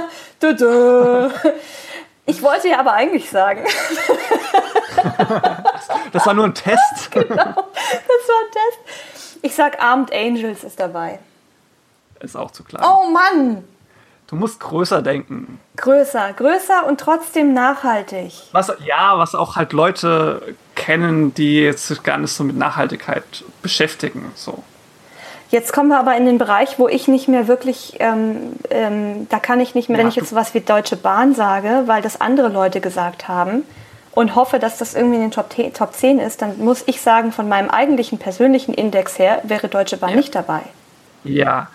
<laughs> du, du. Ich wollte ja aber eigentlich sagen. <laughs> <laughs> das war nur ein Test. <laughs> genau, das war ein Test. Ich sag Armed Angels ist dabei. Ist auch zu klein. Oh Mann! Du musst größer denken. Größer, größer und trotzdem nachhaltig. Was, ja, was auch halt Leute kennen, die sich gar nicht so mit Nachhaltigkeit beschäftigen. So. Jetzt kommen wir aber in den Bereich, wo ich nicht mehr wirklich, ähm, ähm, da kann ich nicht mehr, ja, wenn ich jetzt was wie Deutsche Bahn sage, weil das andere Leute gesagt haben und hoffe, dass das irgendwie in den Top, Top 10 ist, dann muss ich sagen, von meinem eigentlichen persönlichen Index her wäre Deutsche Bahn ja. nicht dabei. Ja,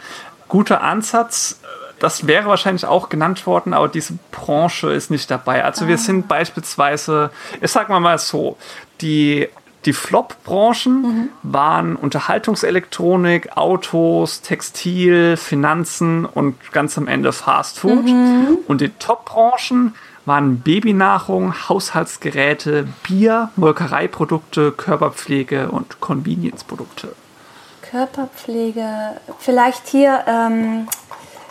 guter Ansatz. Das wäre wahrscheinlich auch genannt worden, aber diese Branche ist nicht dabei. Also ah. wir sind beispielsweise, ich sag mal mal so, die die Flop-Branchen mhm. waren Unterhaltungselektronik, Autos, Textil, Finanzen und ganz am Ende Fast Food. Mhm. Und die Top-Branchen waren Babynahrung, Haushaltsgeräte, Bier, Molkereiprodukte, Körperpflege und Convenience-Produkte. Körperpflege, vielleicht hier ähm,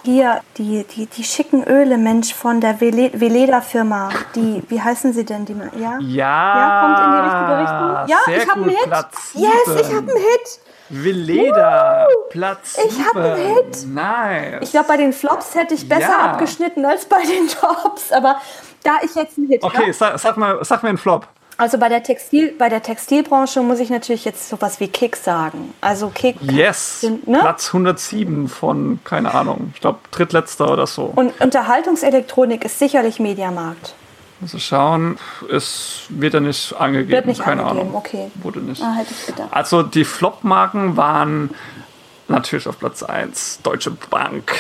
hier die, die, die schicken Öle, Mensch, von der Veleda-Firma. Die, wie heißen sie denn? Die, ja? ja? Ja, kommt in die richtige Richtung. Ja, ich habe einen Hit. Platz yes, ich habe einen Hit. Veleda, uh, Platz Ich habe einen Hit. Nice. Ich glaube, bei den Flops hätte ich besser ja. abgeschnitten als bei den <laughs> Tops. Aber da ich jetzt einen Hit habe. Okay, sag, sag, mal, sag mir einen Flop. Also bei der, Textil, bei der Textilbranche muss ich natürlich jetzt sowas wie Kick sagen. Also Kick. Yes. Sind, ne? Platz 107 von, keine Ahnung, ich glaube drittletzter oder so. Und Unterhaltungselektronik ist sicherlich Mediamarkt. Also schauen, es wird ja nicht angegeben. Wird nicht keine angegeben, Ahnung. okay. Wurde nicht. Ah, hätte ich gedacht. Also die Flop-Marken waren natürlich auf Platz 1 Deutsche Bank,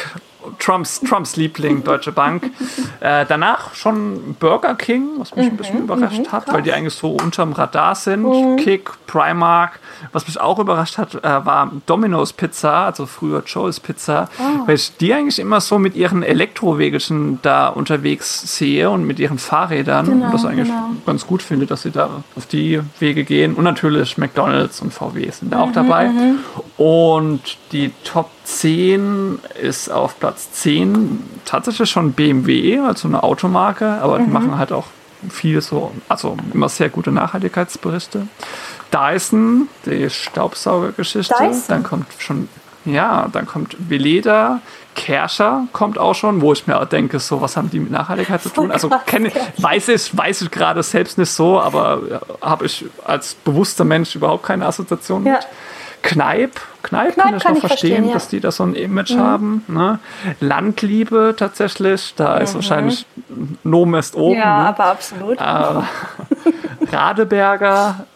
Trumps, Trumps Liebling, Deutsche Bank. <laughs> Äh, danach schon Burger King, was mich mhm, ein bisschen überrascht mhm, hat, weil die eigentlich so unterm Radar sind. Mhm. Kick, Primark. Was mich auch überrascht hat, äh, war Domino's Pizza, also früher Joe's Pizza, oh. weil ich die eigentlich immer so mit ihren Elektrowegelchen da unterwegs sehe und mit ihren Fahrrädern. Genau, und das eigentlich genau. ganz gut finde, dass sie da auf die Wege gehen. Und natürlich McDonalds und VW sind da auch mhm, dabei. Mhm. Und die Top 10 ist auf Platz 10 tatsächlich schon BMW, also eine Automarke, aber mhm. die machen halt auch viel so, also immer sehr gute Nachhaltigkeitsberichte. Dyson, die Staubsaugergeschichte, dann kommt schon Ja, dann kommt Veleda, Kerscher kommt auch schon, wo ich mir auch denke, so, was haben die mit Nachhaltigkeit zu tun? Also <laughs> kenne, weiß ich, weiß ich gerade selbst nicht so, aber habe ich als bewusster Mensch überhaupt keine Assoziation ja. mit. Kneip, Kneip, Kneip kann ich kann noch ich verstehen, verstehen ja. dass die da so ein Image mhm. haben. Ne? Landliebe tatsächlich, da mhm. ist wahrscheinlich Nomen ist oben. Ja, ne? aber absolut. Äh, Radeberger,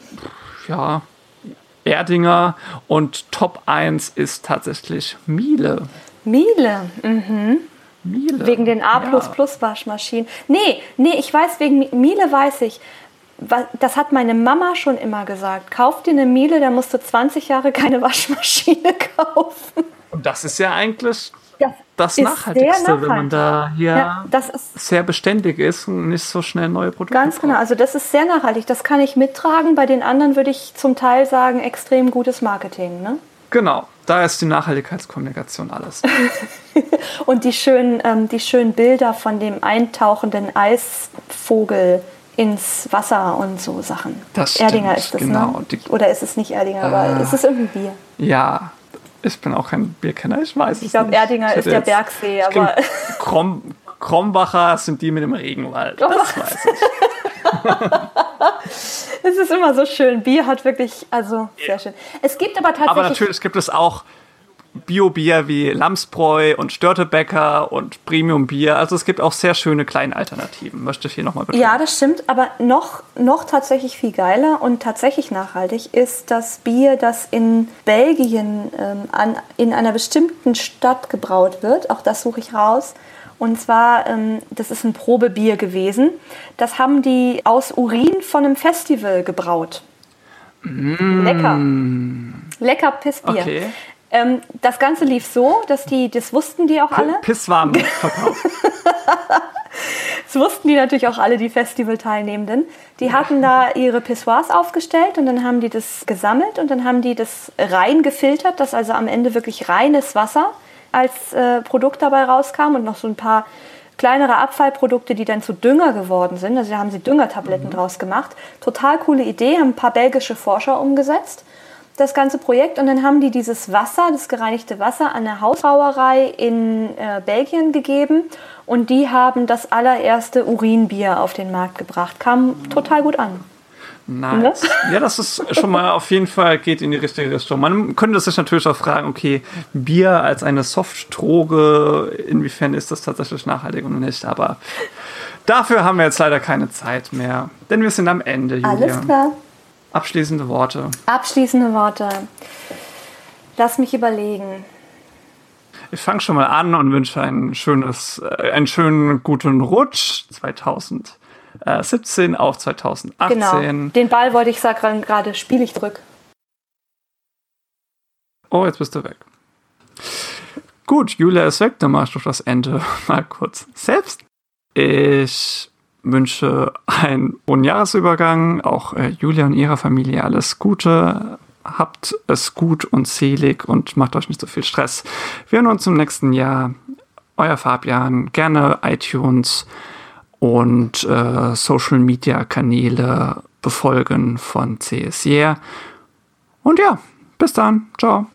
ja, Erdinger und Top 1 ist tatsächlich Miele. Miele, mhm. Miele. Wegen den A ja. Waschmaschinen. Nee, nee, ich weiß, wegen Miele weiß ich. Das hat meine Mama schon immer gesagt. Kauf dir eine Miele, dann musst du 20 Jahre keine <laughs> Waschmaschine kaufen. Und das ist ja eigentlich das, das Nachhaltigste, nachhaltig. wenn man da hier ja, sehr beständig ist und nicht so schnell neue Produkte Ganz genau, also das ist sehr nachhaltig. Das kann ich mittragen. Bei den anderen würde ich zum Teil sagen, extrem gutes Marketing. Ne? Genau, da ist die Nachhaltigkeitskommunikation alles. <laughs> und die schönen, ähm, die schönen Bilder von dem eintauchenden Eisvogel ins Wasser und so Sachen. Das Erdinger ist das, ne? genau. ne? Oder ist es nicht Erdinger, äh, aber ist es irgendein Bier? Ja, ich bin auch kein Bierkenner, ich weiß ich es glaub, nicht. Ich glaube, Erdinger ist der Bergsee, aber. Krom, Krombacher sind die mit dem Regenwald. <laughs> Das weiß ich. es ist immer so schön. Bier hat wirklich, also sehr schön. Es gibt aber tatsächlich. Aber natürlich gibt es auch Bio-Bier wie Lamsbräu und Störtebecker und Premium-Bier. Also es gibt auch sehr schöne kleine Alternativen, möchte ich hier nochmal betonen. Ja, das stimmt, aber noch, noch tatsächlich viel geiler und tatsächlich nachhaltig ist das Bier, das in Belgien ähm, an, in einer bestimmten Stadt gebraut wird. Auch das suche ich raus. Und zwar, ähm, das ist ein Probebier gewesen. Das haben die aus Urin von einem Festival gebraut. Mm. Lecker. Lecker Pissbier. Okay. Ähm, das Ganze lief so, dass die, das wussten die auch alle. Pisswarm <laughs> verkauft. das wussten die natürlich auch alle, die Festivalteilnehmenden. Die hatten da ihre Pissoirs aufgestellt und dann haben die das gesammelt und dann haben die das rein gefiltert, dass also am Ende wirklich reines Wasser als äh, Produkt dabei rauskam und noch so ein paar kleinere Abfallprodukte, die dann zu Dünger geworden sind. Also da haben sie Düngertabletten mhm. draus gemacht. Total coole Idee, haben ein paar belgische Forscher umgesetzt das ganze Projekt und dann haben die dieses Wasser, das gereinigte Wasser, an eine Hausbrauerei in äh, Belgien gegeben und die haben das allererste Urinbier auf den Markt gebracht. Kam total gut an. Nice. Ja, das ist schon mal auf jeden Fall geht in die richtige Richtung. Man könnte sich natürlich auch fragen, okay, Bier als eine Softdroge, inwiefern ist das tatsächlich nachhaltig oder nicht? Aber dafür haben wir jetzt leider keine Zeit mehr, denn wir sind am Ende. Julia. Alles klar. Abschließende Worte. Abschließende Worte. Lass mich überlegen. Ich fange schon mal an und wünsche ein schönes, äh, einen schönen guten Rutsch 2017 auf 2018. Genau. Den Ball wollte ich sagen gerade, spiele ich zurück. Oh, jetzt bist du weg. Gut, Julia ist weg, dann mach ich doch das Ende <laughs> mal kurz selbst. Ich wünsche einen guten Jahresübergang, auch äh, Julia und ihrer Familie alles Gute. Habt es gut und selig und macht euch nicht so viel Stress. Wir hören uns im nächsten Jahr. Euer Fabian, gerne iTunes und äh, Social Media Kanäle befolgen von CS Und ja, bis dann. Ciao.